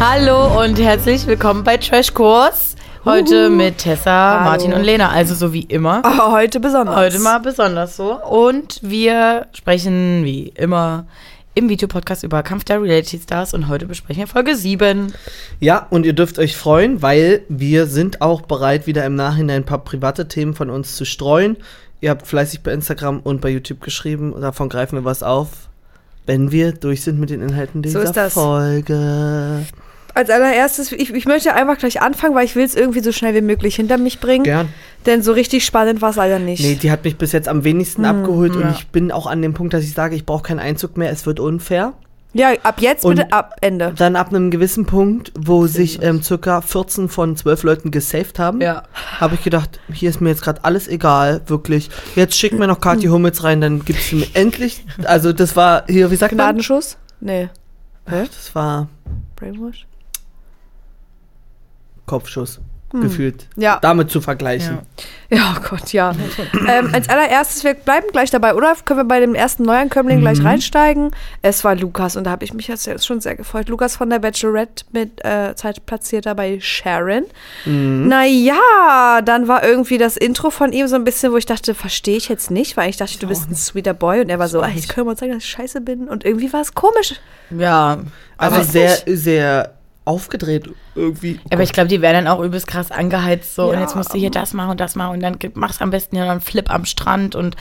Hallo und herzlich willkommen bei Trash Kurs. Heute mit Tessa, Hallo. Martin und Lena, also so wie immer. Oh, heute besonders. Heute mal besonders so. Und wir sprechen wie immer im Videopodcast über Kampf der Reality Stars und heute besprechen wir Folge 7. Ja, und ihr dürft euch freuen, weil wir sind auch bereit, wieder im Nachhinein ein paar private Themen von uns zu streuen. Ihr habt fleißig bei Instagram und bei YouTube geschrieben, davon greifen wir was auf, wenn wir durch sind mit den Inhalten So dieser ist das. Folge. Als allererstes, ich, ich möchte einfach gleich anfangen, weil ich will es irgendwie so schnell wie möglich hinter mich bringen. Gern. Denn so richtig spannend war es leider nicht. Nee, die hat mich bis jetzt am wenigsten Hm, abgeholt und ja. ich bin auch an dem Punkt, dass ich sage, ich brauche keinen Einzug mehr, es wird unfair. ja, ab jetzt Und- bitte ab Ende. Dann ab einem gewissen Punkt, wo sich ähm, circa 14 von 12 Leuten gesaved haben, Ja. habe ich gedacht, hier ist mir jetzt gerade alles egal, wirklich. Jetzt schickt mir noch Kathi Hummels rein, dann gibt es mir endlich, also das war hier, wie sagt man? Gnadenschuss? Nee. Hä? Das war Brainwash? Kopfschuss, gefühlt. Ja. Damit zu vergleichen. Ja, oh Gott, ja. ähm, als allererstes, wir bleiben gleich dabei, oder? Können wir bei dem ersten Neuankömmling gleich reinsteigen? Es war Lukas und da habe ich mich jetzt schon sehr gefreut. Lukas von der Bachelorette mit äh, Zeitplatzierter bei Sharon. Naja, dann war irgendwie das Intro von ihm so ein bisschen, wo ich dachte, verstehe ich jetzt nicht, weil ich dachte, du bist ein sweeter Boy und er war so, "Ah, ich kann mal zeigen, dass ich scheiße bin und irgendwie war es komisch. Ja. Also Weiß sehr, nicht. sehr aufgedreht irgendwie. Aber ich glaube, die werden dann auch übelst krass angeheizt so und Ja. jetzt musst du hier das machen und das machen und dann machst am besten ja noch einen Flip am Strand und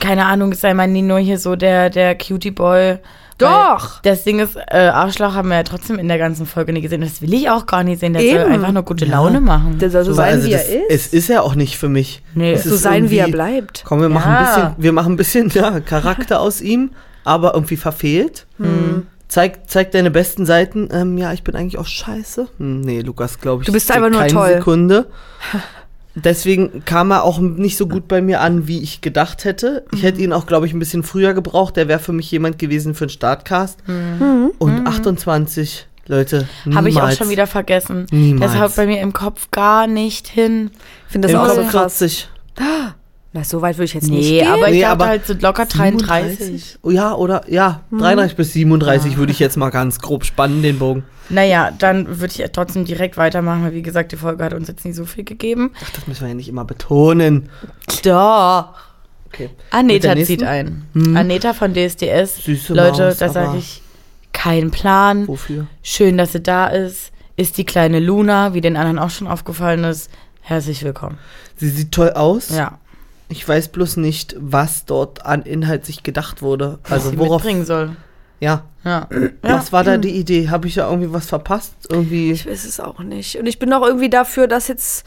keine Ahnung, sei mal nie nur hier so der, der Cutie Boy. Doch. Weil Das Ding ist, äh, Arschloch haben wir ja trotzdem in der ganzen Folge nicht gesehen. Das will ich auch gar nicht sehen. Der soll Eben. einfach nur gute Ja. Laune machen. Der soll so sein, also wie das, er ist. Es ist ja auch nicht für mich. Nee. Es so ist sein, wie er bleibt. Komm, wir machen Ja. ein bisschen, wir machen ein bisschen ja, Charakter aus ihm, aber irgendwie verfehlt. Hm. Zeig, zeig deine besten Seiten. Ähm, ja, ich bin eigentlich auch scheiße. Hm, nee, Lukas, glaube ich. Du bist einfach nur keine toll. Sekunde. Deswegen kam er auch nicht so gut bei mir an, wie ich gedacht hätte. Ich hätte ihn auch, glaube ich, ein bisschen früher gebraucht. Der wäre für mich jemand gewesen für einen Startcast. Und 28, Leute, niemals. Habe ich auch schon wieder vergessen. Niemals. Das haut bei mir im Kopf gar nicht hin. Ich finde das Im auch so krass. 40. Na, so weit würde ich jetzt nicht Nee, gehen. aber ich Nee, aber halt so locker 33. Oh ja, oder ja, Mhm. 33 bis 37 würde ich jetzt mal ganz grob spannen, den Bogen. Naja, dann würde ich trotzdem direkt weitermachen, weil wie gesagt, die Folge hat uns jetzt nicht so viel gegeben. Ach, das müssen wir ja nicht immer betonen. Doch. Okay. Aneta zieht ein. Hm. Aneta von DSDS. Süße Leute, Maus, da sage ich, kein Plan. Wofür? Schön, dass sie da ist. Ist die kleine Luna, wie den anderen auch schon aufgefallen ist. Herzlich willkommen. Sie sieht toll aus. Ja, Ich weiß bloß nicht, was dort an Inhalt sich gedacht wurde. was Also sie worauf. mitbringen soll. Ja. Ja. Was war da die Idee? Habe ich ja irgendwie was verpasst? Irgendwie. Ich weiß es auch nicht. Und ich bin auch irgendwie dafür, dass jetzt.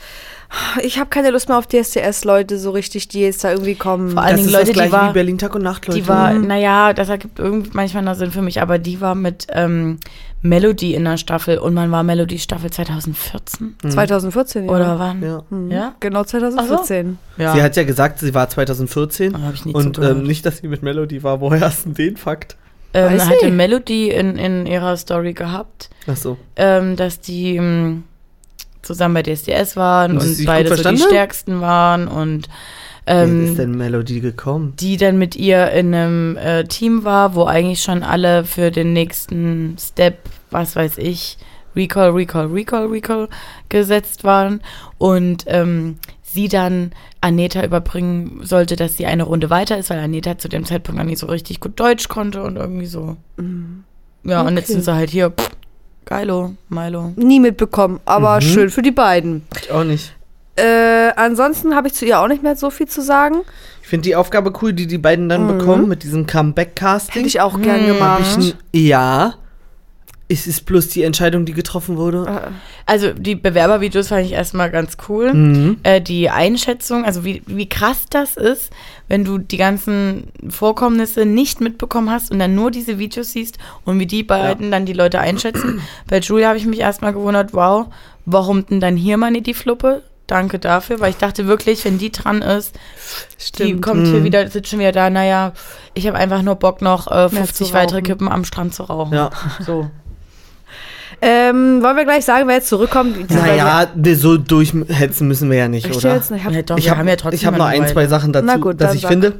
Ich habe keine Lust mehr auf DSDS-Leute so richtig, die jetzt da irgendwie kommen. Vor allen das Dingen ist Leute, das die gleiche war- wie Berlin Tag und Nacht, Leute. Die war, naja, das ergibt irgendwie manchmal noch Sinn für mich, aber die war mit ähm, Melody in der Staffel und man war Melody Staffel 2014 2014, ja. oder wann? Ja. Mhm. Ja? Genau 2014. Ja. Sie hat ja gesagt, sie war 2014. Da hab ich nie und ähm, nicht, dass sie mit Melody war. Woher hast du denn den Fakt? ähm, Weiß hatte. Melody in, in ihrer Story gehabt, Ach so. ähm, dass die ähm, zusammen bei DSDS waren Und und, beide so die stärksten waren und ähm, ist denn Melody gekommen? die dann mit ihr in einem äh, Team war, wo eigentlich schon alle für den nächsten Step, was weiß ich, Recall, Recall, Recall, Recall gesetzt waren und ähm, sie dann Aneta überbringen sollte, dass sie eine Runde weiter ist, weil Aneta zu dem Zeitpunkt noch nicht so richtig gut Deutsch konnte und irgendwie so. Ja, und jetzt Okay. sind sie halt hier, pff, geilo, Milo. Nie mitbekommen, aber Mhm. schön für die beiden. Ich auch nicht. Äh, ansonsten habe ich zu ihr auch nicht mehr so viel zu sagen. Ich finde die Aufgabe cool, die die beiden dann bekommen mit diesem Comeback-Casting. Hätte ich auch gern Hm. gemacht. Hab ich ein Ja. Es ist bloß die Entscheidung, die getroffen wurde. Also die Bewerbervideos fand ich erstmal ganz cool. Mhm. äh, die Einschätzung, also wie, wie krass das ist, wenn du die ganzen Vorkommnisse nicht mitbekommen hast und dann nur diese Videos siehst und wie die beiden dann die Leute einschätzen. Bei Julia habe ich mich erstmal gewundert, wow, warum denn dann hier mal nicht die Fluppe? Danke dafür, weil ich dachte wirklich, wenn die dran ist, die kommt hier wieder, sitzt schon wieder da, naja, ich habe einfach nur Bock noch äh, 50 zu weitere. Kippen am Strand zu rauchen. Ja. So. Ähm, wollen wir gleich sagen, wer jetzt zurückkommt? Naja, so durchhetzen müssen wir ja nicht, ich oder? jetzt nicht. Ja, doch, Ich habe haben ja trotzdem ich hab noch ein, zwei Sachen dazu, gut, dass ich sag. finde.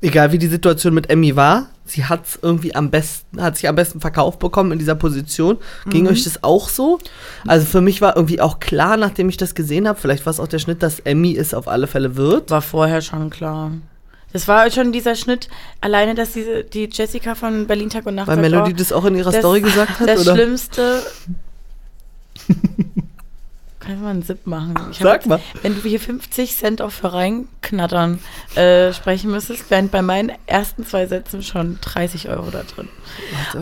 egal wie die Situation mit Emmy war, sie hat es irgendwie am besten, hat sich am besten verkauft bekommen in dieser Position. Ging Mhm. euch das auch so? Also für mich war irgendwie auch klar, nachdem ich das gesehen habe, vielleicht war es auch der Schnitt, dass Emmy es auf alle Fälle wird. War vorher schon klar. Das war schon dieser Schnitt, alleine, dass diese, die Jessica von Berlin Tag und Nacht Weil sagt, Melody oh, das auch in ihrer das- Story gesagt hat, Das oder? Schlimmste. Kann ich mal einen Zip machen? Ich Sag jetzt- mal. Wenn du hier 50 Cent auf reinknattern äh, sprechen müsstest, wären bei meinen ersten zwei Sätzen schon 30 Euro da drin.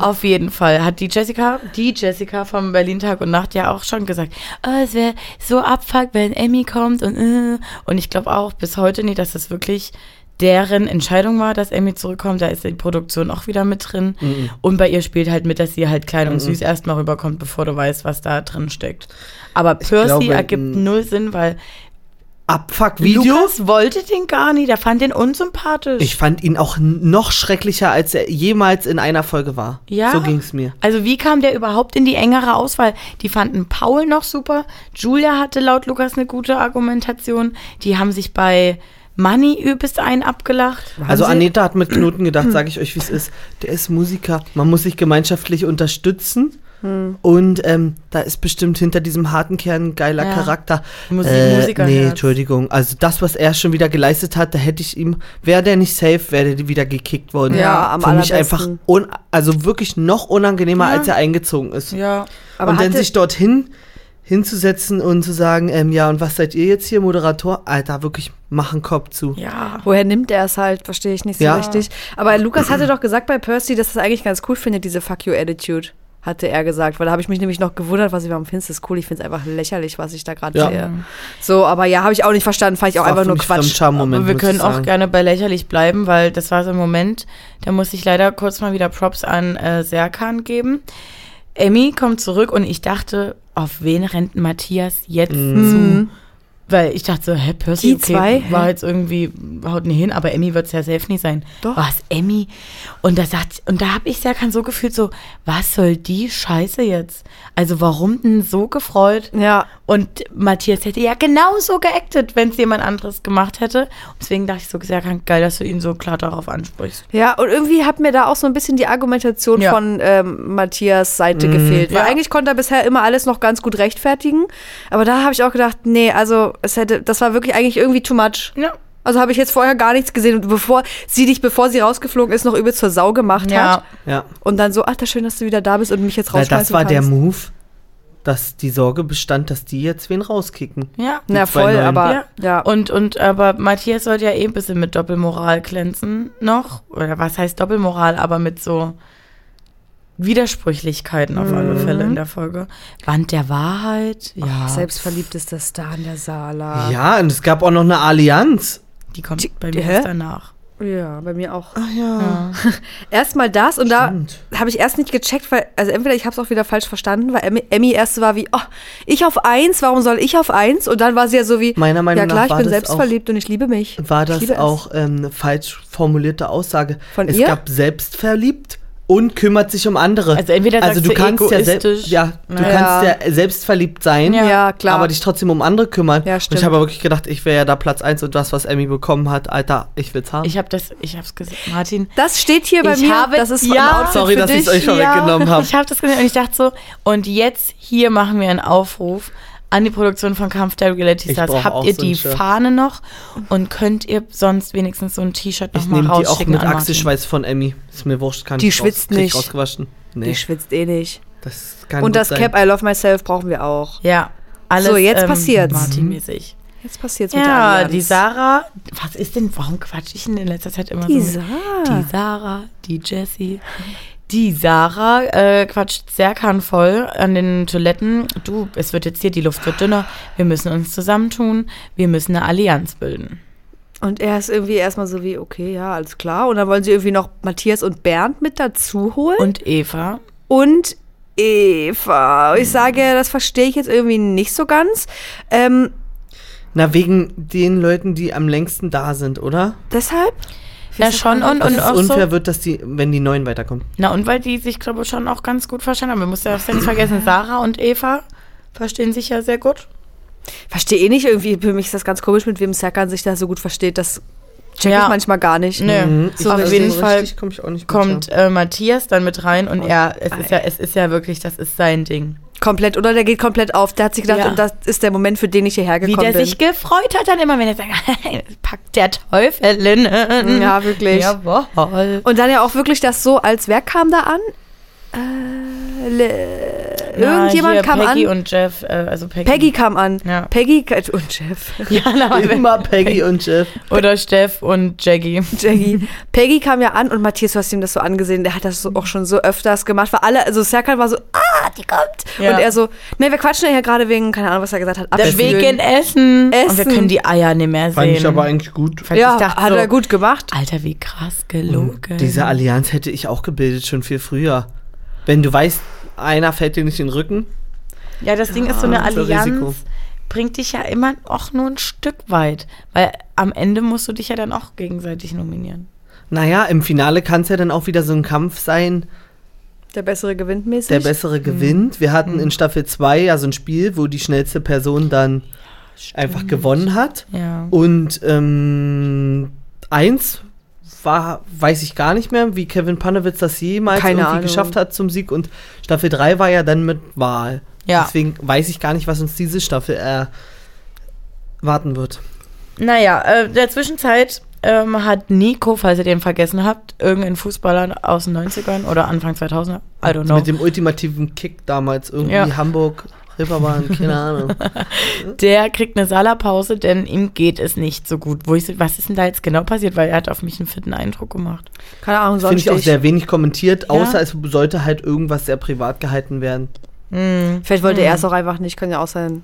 Auf jeden Fall hat die Jessica, die Jessica vom Berlin Tag und Nacht ja auch schon gesagt, oh, es wäre so abfuck, wenn Emmy kommt und äh. und ich glaube auch bis heute nicht, dass das wirklich deren Entscheidung war, dass Emmy zurückkommt. Da ist die Produktion auch wieder mit drin. Mhm. Und bei ihr spielt halt mit, dass sie halt klein und süß erstmal rüberkommt, bevor du weißt, was da drin steckt. Aber Percy glaube, ergibt null Sinn, weil Abfuck-Video? Lukas wollte den gar nicht. Der fand den unsympathisch. Ich fand ihn auch noch schrecklicher, als er jemals in einer Folge war. Ja. So ging es mir. Also wie kam der überhaupt in die engere Auswahl? Die fanden Paul noch super. Julia hatte laut Lukas eine gute Argumentation. Die haben sich bei Money übelst ein abgelacht. Also Haben sie- Aneta hat mit Knoten gedacht, sage ich euch, wie es ist. Der ist Musiker. Man muss sich gemeinschaftlich unterstützen. Und ähm, da ist bestimmt hinter diesem harten Kern ein geiler Ja. Charakter. Musik- äh, Musikerherz. nee, Entschuldigung. Also das, was er schon wieder geleistet hat, da hätte ich ihm, wäre der nicht safe, wäre der wieder gekickt worden. Ja, am Für mich einfach, also wirklich noch unangenehmer, Ja. als er eingezogen ist. Ja. Aber und dann sich dorthin hinzusetzen und zu sagen, ähm, ja, und was seid ihr jetzt hier, Moderator? Alter, wirklich, mach einen Kopf zu. Ja. Woher nimmt er es halt? Verstehe ich nicht so Ja. richtig. Aber Lukas hatte doch gesagt bei Percy, dass er es eigentlich ganz cool findet, diese Fuck You Attitude. Hatte er gesagt, weil da habe ich mich nämlich noch gewundert, was ich warum findest du das cool? Ich finde es einfach lächerlich, was ich da gerade Ja. sehe. So, aber ja, habe ich auch nicht verstanden, fand ich auch Das einfach nur Quatsch. Aber wir können auch gerne bei lächerlich bleiben, weil das war so ein Moment, da muss ich leider kurz mal wieder Props an äh, Serkan geben. Emmy kommt zurück und ich dachte, auf wen rennt Matthias jetzt Mhm. zu? Weil ich dachte so, hä, Percy, Die okay, zwei? war jetzt irgendwie, haut nicht hin, aber Emmy wird es ja safe nicht sein. Doch. Was, Emmy? Und da sagt, und da habe ich Serkan so gefühlt so, was soll die Scheiße jetzt? Also warum denn so gefreut? Ja, Und Matthias hätte ja genauso geactet, wenn es jemand anderes gemacht hätte. Und deswegen dachte ich so, sehr geil, dass du ihn so klar darauf ansprichst. ja, und irgendwie hat mir da auch so ein bisschen die Argumentation Ja. von ähm, Matthias Seite gefehlt. Weil Ja. eigentlich konnte er bisher immer alles noch ganz gut rechtfertigen. Aber da habe ich auch gedacht, nee, also es hätte, das war wirklich eigentlich irgendwie too much. Ja. Also habe ich jetzt vorher gar nichts gesehen. Und bevor sie dich, bevor sie rausgeflogen ist, noch übel zur Sau gemacht Ja. hat. Ja. Und dann so, ach, das schön, dass du wieder da bist und mich jetzt Weil rausschmeißen das war der kannst. Move, dass die Sorge bestand, dass die jetzt wen rauskicken. Ja. die Na voll, Neuen. aber Ja. ja. Und, und aber Matthias sollte ja eh ein bisschen mit Doppelmoral glänzen noch. Oder was heißt Doppelmoral, aber mit so Widersprüchlichkeiten auf alle Fälle in der Folge. Band der Wahrheit, ja. Selbstverliebt ist der Star in der Sala. Ja, und es gab auch noch eine Allianz. Die kommt Die- bei mir hä? erst danach. Ja, bei mir auch. Ach ja. Erstmal das und Stimmt. da habe ich erst nicht gecheckt, weil, also entweder ich habe es auch wieder falsch verstanden, weil Emmy, Emmy erst war wie, oh, ich auf eins, warum soll ich auf eins? Und dann war sie ja so wie, Meiner Meinung ja klar, nach ich war bin das selbstverliebt und ich liebe mich. War Ich das liebe es. auch ähm, eine falsch formulierte Aussage? Von es ihr? gab selbstverliebt und kümmert sich um andere. Also entweder also sagst du du kannst ja, egoistisch. ja, du Naja. kannst ja selbstverliebt sein, Ja. Ja, klar. aber dich trotzdem um andere kümmern. Ja, und stimmt. ich habe wirklich gedacht, ich wäre ja da Platz eins und das, was Emmy bekommen hat, Alter, ich will's haben. Ich habe das, ich hab's gesehen, Martin. das steht hier bei Ich mir. habe- das ist ja, Sorry, für dass dich. euch vorweggenommen hab. Ich habe das gesehen und ich dachte so, und jetzt hier machen wir einen Aufruf an die Produktion von Kampf der Reality Ich Stars. Habt ihr so die Shirt. Fahne noch und könnt ihr sonst wenigstens so ein T-Shirt Ich nochmal nehme die auch rausschicken mit? Achselschweiß von Emmy. Ist mir wurscht, kann Die ich schwitzt ich nicht. rausgewaschen. Nee, Die schwitzt eh nicht. das kann Und das sein. Cap I Love Myself brauchen wir auch. Ja, alles So, jetzt ähm, passiert's. Martin-mäßig. Jetzt passiert's mit der Ja, Allianz. die Sarah, was ist denn, warum quatsch ich denn in letzter Zeit immer Die so? mit- Sarah. Die Sarah, die Jessie. Die Sarah äh, quatscht Serkan voll an den Toiletten. Du, es wird jetzt hier, die Luft wird dünner. Wir müssen uns zusammentun. Wir müssen eine Allianz bilden. Und er ist irgendwie erstmal so wie, okay, ja, alles klar. Und dann wollen sie irgendwie noch Matthias und Bernd mit dazu holen. Und Eva, und Eva. Ich sage, das verstehe ich jetzt irgendwie nicht so ganz. Ähm, Na, wegen den Leuten, die am längsten da sind, oder? deshalb? Ja schon und, und es auch unfair so. wird, dass die, wenn die Neuen weiterkommen. Na und weil die sich, glaube ich, schon auch ganz gut verstanden haben. Wir müssen ja nicht vergessen, Sarah und Eva verstehen sich ja sehr gut. Verstehe eh nicht irgendwie. Für mich ist das ganz komisch, mit wem Serkan sich da so gut versteht. Das check Ja. ich manchmal gar nicht. Nö. Mhm. So, Ich auf jeden Fall komm ich auch nicht mit, kommt äh, Matthias dann mit rein und er, es ist ja, es ist ja wirklich, das ist sein Ding. Komplett, oder der geht komplett auf. Der hat sich gedacht, Ja. und das ist der Moment, für den ich hierher Wie gekommen der bin. sich gefreut hat dann immer, wenn er sagt, packt der Teufelinnen. Ja, wirklich. Jawohl. Und dann ja auch wirklich das so, als wer kam da an? Äh, Na, irgendjemand hier kam Peggy an. und Jeff, äh, also Peggy. Peggy kam an. Ja. Peggy und Jeff. Ja, na, Immer Peggy und Jeff. Oder Steff und Jackie. Jackie. Peggy kam ja an und Matthias, du hast ihm das so angesehen, der hat das so auch schon so öfters gemacht, weil alle, also Serkan war so, ah, die kommt. Ja. Und er so, ne, wir quatschen ja hier gerade wegen, keine Ahnung, was er gesagt hat, Deswegen Abspülen. Essen. Und wir Essen. können die Eier nicht mehr sehen. Fand ich aber eigentlich gut. Weil Ja, ich dachte hat so, er gut gemacht. Alter, wie krass gelogen. Diese Allianz hätte ich auch gebildet, schon viel früher. Wenn du weißt, einer fällt dir nicht in den Rücken. Ja, das Ding ist, so eine ein Allianz Risiko. bringt dich ja immer auch nur ein Stück weit. Weil am Ende musst du dich ja dann auch gegenseitig nominieren. Naja, im Finale kann es ja dann auch wieder so ein Kampf sein, Der bessere gewinnt mäßig. der bessere gewinnt. Wir hatten in Staffel 2 ja so ein Spiel, wo die schnellste Person dann einfach gewonnen hat. Ja. Und ähm, eins war, weiß ich gar nicht mehr, wie Kevin Panewitz das jemals Keine irgendwie Ahnung. geschafft hat zum Sieg. Und Staffel 3 war ja dann mit Wahl. Ja. Deswegen weiß ich gar nicht, was uns diese Staffel erwarten wird. Naja, äh, in der Zwischenzeit ähm, hat Nico, falls ihr den vergessen habt, irgendein Fußballer aus den 90ern oder Anfang 2000er, I don't know, Mit dem ultimativen Kick damals irgendwie Ja. Hamburg, Reeperbahn, keine Ahnung. der kriegt eine Salapause, denn ihm geht es nicht so gut. Wo ich so, was ist denn da jetzt genau passiert? Weil er hat auf mich einen fitten Eindruck gemacht. Keine Ahnung, Finde sonst ich auch sehr wenig kommentiert, Ja. außer es sollte halt irgendwas sehr privat gehalten werden. Hm. Vielleicht wollte er es auch einfach nicht, kann ja auch sein.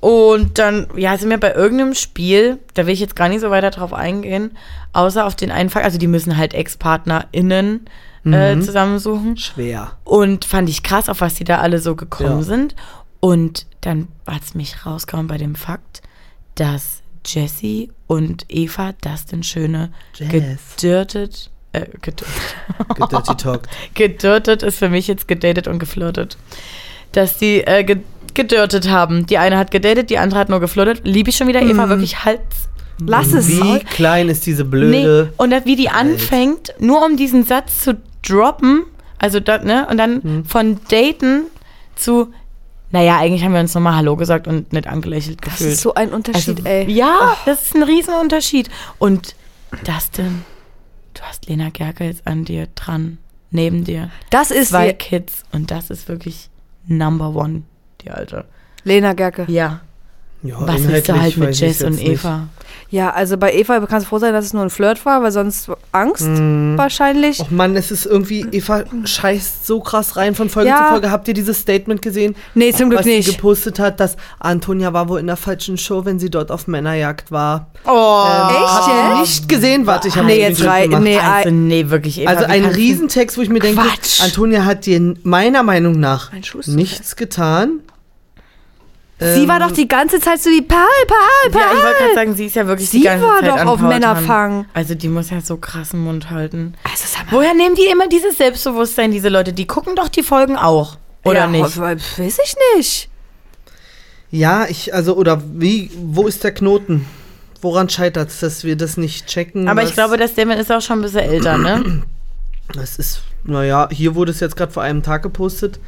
Und dann, ja, sind wir bei irgendeinem Spiel, da will ich jetzt gar nicht so weiter drauf eingehen, außer auf den einen Fall, also die müssen halt ExtpartnerInnen äh, Mhm. zusammensuchen. Schwer. Und fand ich krass, auf was die da alle so gekommen Ja. sind. Und dann hat es mich rausgehauen bei dem Fakt, dass Jessie und Eva Dustin Schöne Jazz. gedürtet, äh, gedürtet ist für mich jetzt gedatet und geflirtet. Dass die äh, ge gedürtet haben. Die eine hat gedatet, die andere hat nur geflirtet. Liebe ich schon wieder Eva, wirklich Hals. Lass es. Wie klein ist diese Nee, blöde. und das, wie die anfängt, nur um diesen Satz zu droppen, also da, ne, und dann Hm. von daten zu, naja, eigentlich haben wir uns nochmal Hallo gesagt und nicht angelächelt Das gefühlt. ist so ein Unterschied, also, ey. Ja, das ist ein Riesenunterschied. Und Dustin, du hast Lena Gerke jetzt an dir dran, neben dir. Das ist Zwei Kids und das ist wirklich Number One, die Alte. Lena Gerke. Ja, Ja, was ist da halt mit Jess und jetzt nicht. Eva? Ja, also bei Eva kannst du froh sein, dass es nur ein Flirt war, weil sonst Angst Mhm. wahrscheinlich. Och Mann, es ist irgendwie, Eva scheißt so krass rein von Folge Ja. zu Folge. Habt ihr dieses Statement gesehen? Nee, zum Glück was sie nicht. gepostet hat, dass Antonia war wohl in der falschen Show, wenn sie dort auf Männerjagd war. Oh, Echt Habt ihr nicht gesehen? Warte, ich habe Nee, jetzt rei- nee, Also, nee, wirklich. Eva, Also ein Riesentext, wo ich mir denke, Quatsch. Antonia hat dir meiner Meinung nach nichts getan. Sie war Ähm, doch die ganze Zeit so wie Paul, Paul, Paul. Ja, ich wollte gerade sagen, sie ist ja wirklich Sie die ganze war Zeit doch an auf Paul dran. Männerfang. Also die muss ja so krassen Mund halten. Also, sag mal. Woher nehmen die immer dieses Selbstbewusstsein, diese Leute? Die gucken doch die Folgen auch, oder ja, nicht? Weiß ich nicht. Ja, ich, also, oder wie, wo ist der Knoten? Woran scheitert es, dass wir das nicht checken? Aber ich glaube, das Damon ist auch schon ein bisschen älter, ne? Das ist, naja, hier wurde es jetzt gerade vor einem Tag gepostet.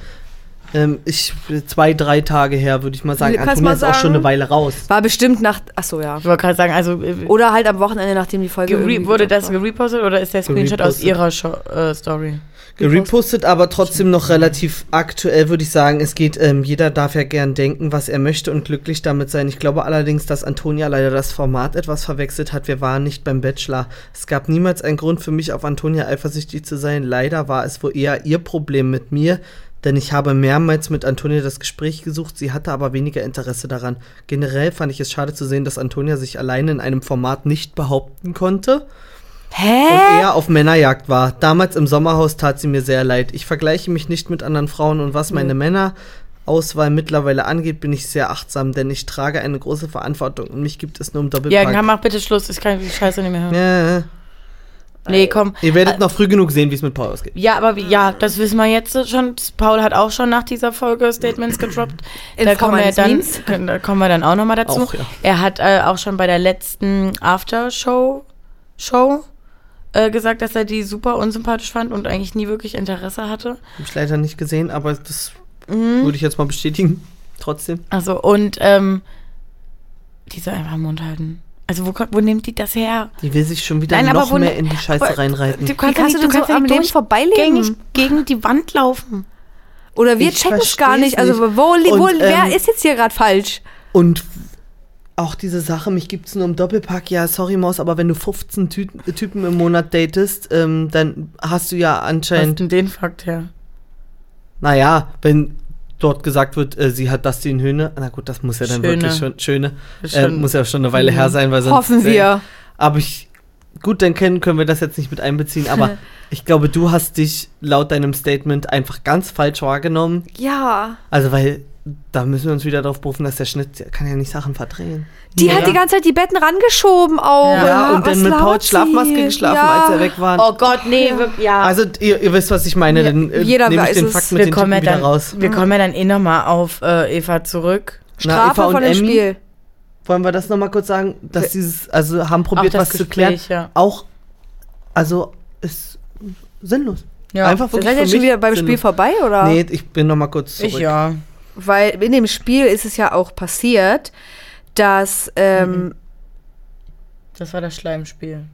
Ähm, ich, zwei, drei Tage her, würde ich mal sagen. Kannst Antonia mal ist auch schon eine Weile raus. War bestimmt nach. Achso, ja. Ich wollte gerade sagen, also äh, Oder halt am Wochenende, nachdem die Folge. wurde das gerepostet oder ist der Screenshot aus Gerepostet. ihrer Show, äh, Story? Repostet, aber trotzdem noch relativ aktuell, würde ich sagen. Es geht, ähm, jeder darf ja gern denken, was er möchte und glücklich damit sein. Ich glaube allerdings, dass Antonia leider das Format etwas verwechselt hat. Wir waren nicht beim Bachelor. Es gab niemals einen Grund für mich, auf Antonia eifersüchtig zu sein. Leider war es wohl eher ihr Problem mit mir, denn ich habe mehrmals mit Antonia das Gespräch gesucht. Sie hatte aber weniger Interesse daran. Generell fand ich es schade zu sehen, dass Antonia sich alleine in einem Format nicht behaupten konnte Hä? und eher auf Männerjagd war. Damals im Sommerhaus tat sie mir sehr leid. Ich vergleiche mich nicht mit anderen Frauen und was meine Männerauswahl mittlerweile angeht, bin ich sehr achtsam, denn ich trage eine große Verantwortung und mich gibt es nur im Ja, Doppelpack. mach bitte Schluss, ich kann die Scheiße nicht mehr hören. Ja, Nee, komm. ihr werdet noch früh genug sehen, wie es mit Paul ausgeht. Ja, aber wie, ja, das wissen wir jetzt schon. Paul hat auch schon nach dieser Folge Statements gedroppt. In da, kommen wir dann, Memes? da kommen wir dann auch nochmal dazu. Auch, ja. Er hat äh, auch schon bei der letzten Aftershow Show äh, gesagt, dass er die super unsympathisch fand und eigentlich nie wirklich Interesse hatte. Hab ich leider nicht gesehen, aber das Mhm. würde ich jetzt mal bestätigen. Trotzdem. Also, und ähm, die soll einfach Mund halten. Also, wo, kommt- wo nimmt die das her? Die will sich schon wieder Nein, noch wo- mehr in die Scheiße aber- reinreiten. Du kannst, kannst nicht, du du kannst so am nicht Leben vorbeileben? gegen, die Wand laufen. Oder wir Ich checken es gar nicht. Also, wo, li- wo, Und, wer ähm, ist jetzt hier gerade falsch? Und auch diese Sache, mich gibt's nur im Doppelpack. Ja, sorry Maus, aber wenn du 15 Tü Typen im Monat datest, ähm, dann hast du ja Was anscheinend, denn den Fakt her? naja, wenn dort gesagt wird, äh, sie hat Dustin Höhne, na gut, das muss ja dann Schöne. wirklich schon, schöne, äh, muss ja schon eine Weile her sein, weil sonst... Hoffen wir. Aber ich, gut, dann können, können wir das jetzt nicht mit einbeziehen, aber ich glaube, du hast dich laut deinem Statement einfach ganz falsch wahrgenommen. Ja. Also, weil da müssen wir uns wieder darauf berufen, dass der Schnitt kann ja nicht Sachen verdrehen. Die Ja. hat die ganze Zeit die Betten rangeschoben auch. Ja, und was dann mit Paul Schlafmaske sie? geschlafen, ja. als er weg war. Oh Gott, nee, wir, ja. Also, ihr, ihr wisst, was ich meine. Ja, dann äh, jeder nehme ich weiß den es. Fakt mit wir den kommen, ja Typen wieder dann, raus. wir kommen ja dann eh nochmal auf äh, Eva zurück. Na, Strafe Eva und von dem Emmy? Spiel. Wollen wir das nochmal kurz sagen? Dass Wir- dieses, also haben probiert, was das zu klären. Gespräch, ja. Auch, also, ist sinnlos. Ja. Einfach Seid wirklich ihr für jetzt schon wieder beim Spiel sinnlos. vorbei, oder? Nee, ich bin nochmal kurz zurück. Ich ja. Weil in dem Spiel ist es ja auch passiert, dass, ähm, Das war das Schleimspiel.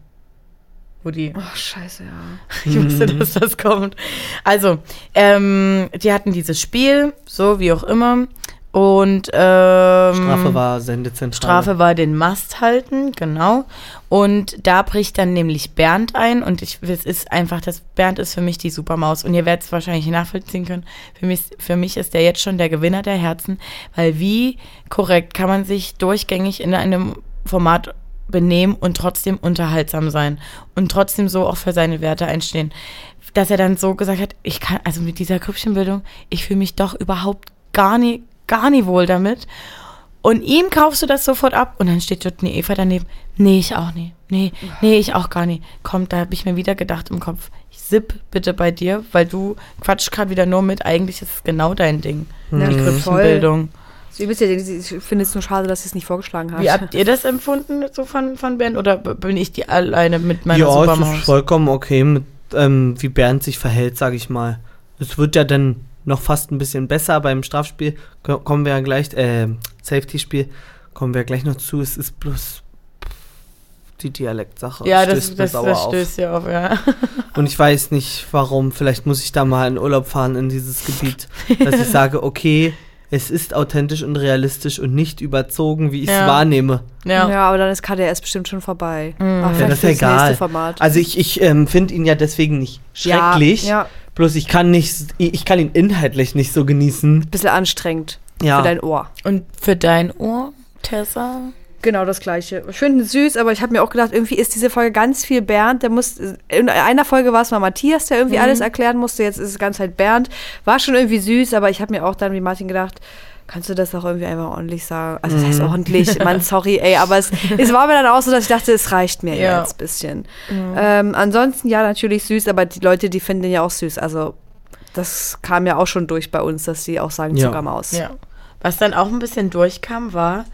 Wo die. ach, scheiße, ja. Ich wusste, dass das kommt. Also, ähm, die hatten dieses Spiel, so wie auch immer. Und ähm, Strafe war Sendezentrale. Strafe war den Mast halten, genau. Und da bricht dann nämlich Bernd ein und ich, es ist einfach, das Bernd ist für mich die Supermaus und ihr werdet es wahrscheinlich nachvollziehen können. Für mich, für mich ist der jetzt schon der Gewinner der Herzen, weil wie korrekt kann man sich durchgängig in einem Format benehmen und trotzdem unterhaltsam sein und trotzdem so auch für seine Werte einstehen. Dass er dann so gesagt hat, ich kann, also mit dieser Grüppchenbildung, ich fühle mich doch überhaupt gar nie, gar nie wohl damit. Und ihm kaufst du das sofort ab und dann steht dort eine Eva daneben. Nee, ich auch nie. Nee, nee, ich auch gar nie. Kommt, da habe ich mir wieder gedacht im Kopf. Ich sipp bitte bei dir, weil du quatschst gerade wieder nur mit. Eigentlich ist es genau dein Ding. Ja, Die voll. Grüppchenbildung. Sie wisst ja, ich finde es nur schade, dass sie es nicht vorgeschlagen hat. Wie habt ihr das empfunden so von, von Bernd? Oder bin ich die alleine mit meiner ja, es ist vollkommen okay, mit, ähm, wie Bernd sich verhält, sage ich mal. Es wird ja dann noch fast ein bisschen besser beim Strafspiel. Ko- Kommen wir ja gleich, äh, Safety-Spiel, kommen wir gleich noch zu. Es ist bloß die Dialektsache. ja, das, das, sauer das auf. stößt ja auf, ja. Und ich weiß nicht, warum. Vielleicht muss ich da mal in Urlaub fahren in dieses Gebiet, dass ich sage, okay, es ist authentisch und realistisch und nicht überzogen, wie ich es Ja. wahrnehme. Ja. Ja. aber dann ist KDS bestimmt schon vorbei. Mhm. Ach, Ja, das ist ja egal. Format. Also ich, ich ähm, finde ihn ja deswegen nicht schrecklich. Ja, ja, Bloß ich kann nicht, ich kann ihn inhaltlich nicht so genießen. bisschen anstrengend Ja. für dein Ohr. Und für dein Ohr, Tessa? Genau das gleiche. Ich finde es süß, aber ich habe mir auch gedacht, irgendwie ist diese Folge ganz viel Bernd. Der muss, in einer Folge war es mal Matthias, der irgendwie alles erklären musste. Jetzt ist es ganz halt Bernd. War schon irgendwie süß, aber ich habe mir auch dann wie Martin gedacht, kannst du das auch irgendwie einfach ordentlich sagen? Also das heißt ordentlich, Mann, sorry, ey, aber es, es war mir dann auch so, dass ich dachte, es reicht mir Ja. jetzt ein bisschen. Ähm, ansonsten ja, natürlich süß, aber die Leute, die finden den ja auch süß. Also das kam ja auch schon durch bei uns, dass sie auch sagen Ja. Zuckermaus. Ja. Was dann auch ein bisschen durchkam, war,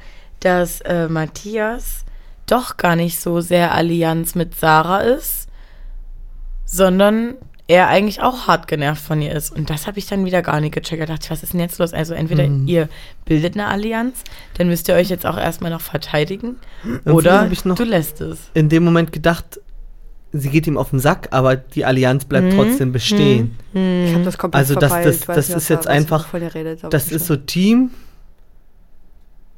dass äh, Matthias doch gar nicht so sehr Allianz mit Sarah ist, sondern er eigentlich auch hart genervt von ihr ist. Und das habe ich dann wieder gar nicht gecheckt. Da dachte ich, was ist denn jetzt los? Also entweder Mhm. ihr bildet eine Allianz, dann müsst ihr euch jetzt auch erstmal noch verteidigen. Irgendwie Oder noch- du lässt es. In dem Moment gedacht, sie geht ihm auf den Sack, aber die Allianz bleibt Mhm. trotzdem bestehen. Ich habe das komplett Also das- das- das ist jetzt einfach- redet, Das ist so Team.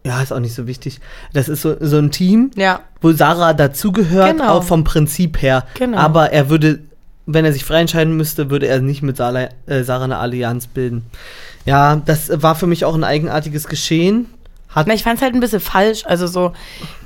Ja, ist auch nicht so wichtig. Das ist so, so ein Team, Ja, wo Sarah dazugehört, Genau. auch vom Prinzip her. Genau. Aber er würde, wenn er sich frei entscheiden müsste, würde er nicht mit Sarah, äh, Sarah eine Allianz bilden. Ja, das war für mich auch ein eigenartiges Geschehen. Hat Na, ich fand es halt ein bisschen falsch. Also so,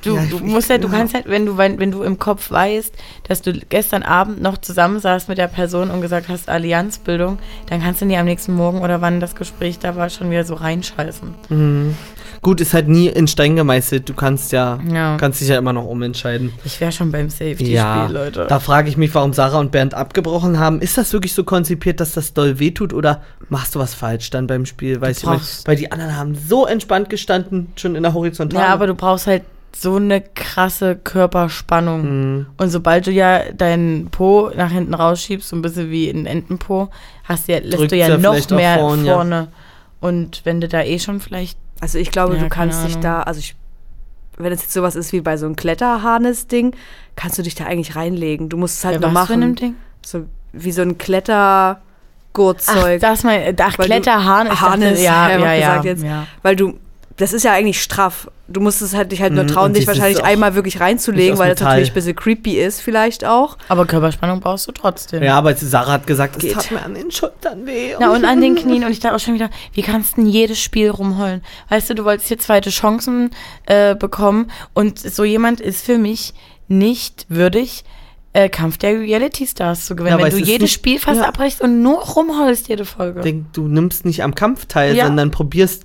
du, Ja, ich- du musst ja, du ja. kannst halt, wenn du, wenn, wenn du im Kopf weißt, dass du gestern Abend noch zusammensaßt mit der Person und gesagt hast, Allianzbildung, dann kannst du nie am nächsten Morgen oder wann das Gespräch da war, schon wieder so reinscheißen. Mhm. Gut, ist halt nie in Stein gemeißelt. Du kannst ja, Ja. kannst dich ja immer noch umentscheiden. Ich wäre schon beim Safety-Spiel, Ja, Leute. da frage ich mich, warum Sarah und Bernd abgebrochen haben. Ist das wirklich so konzipiert, dass das doll wehtut oder machst du was falsch dann beim Spiel? Weiß ich nicht. Weil die anderen haben so entspannt gestanden, schon in der Horizontalen. ja, aber du brauchst halt so eine krasse Körperspannung. Mhm. Und sobald du ja deinen Po nach hinten rausschiebst, so ein bisschen wie ein Entenpo, hast du ja, lässt Drückt's du ja noch mehr vorn, vorne. ja. Und wenn du da eh schon vielleicht. Also ich glaube, Ja, du kannst dich da, also ich, wenn es jetzt sowas ist wie bei so einem Kletterharnis-Ding, kannst du dich da eigentlich reinlegen. Du musst es halt Ja, nur was für ein machen. Ding? So wie so ein Ach, Klettergurtzeug. das mal, ach, Kletterhahn ist Harnis, ja, ja, ja, ja, ja, gesagt jetzt. ja. weil du, das ist ja eigentlich straff. Du musst es halt dich halt nur Mhm, trauen, dich wahrscheinlich einmal wirklich reinzulegen, weil das Metall. natürlich ein bisschen creepy ist, vielleicht auch. Aber Körperspannung brauchst du trotzdem. Ja, aber Sarah hat gesagt, es Geht. tat mir an den Schultern weh. Na, und an den Knien. Und ich dachte auch schon wieder, wie kannst du denn jedes Spiel rumheulen? Weißt du, du wolltest hier zweite Chancen äh, bekommen. Und so jemand ist für mich nicht würdig, äh, Kampf der Reality Stars zu gewinnen. Ja, Wenn du jedes nicht- Spiel fast ja. abbrichst und nur rumheulst jede Folge. denk, du nimmst nicht am Kampf teil, Ja. sondern probierst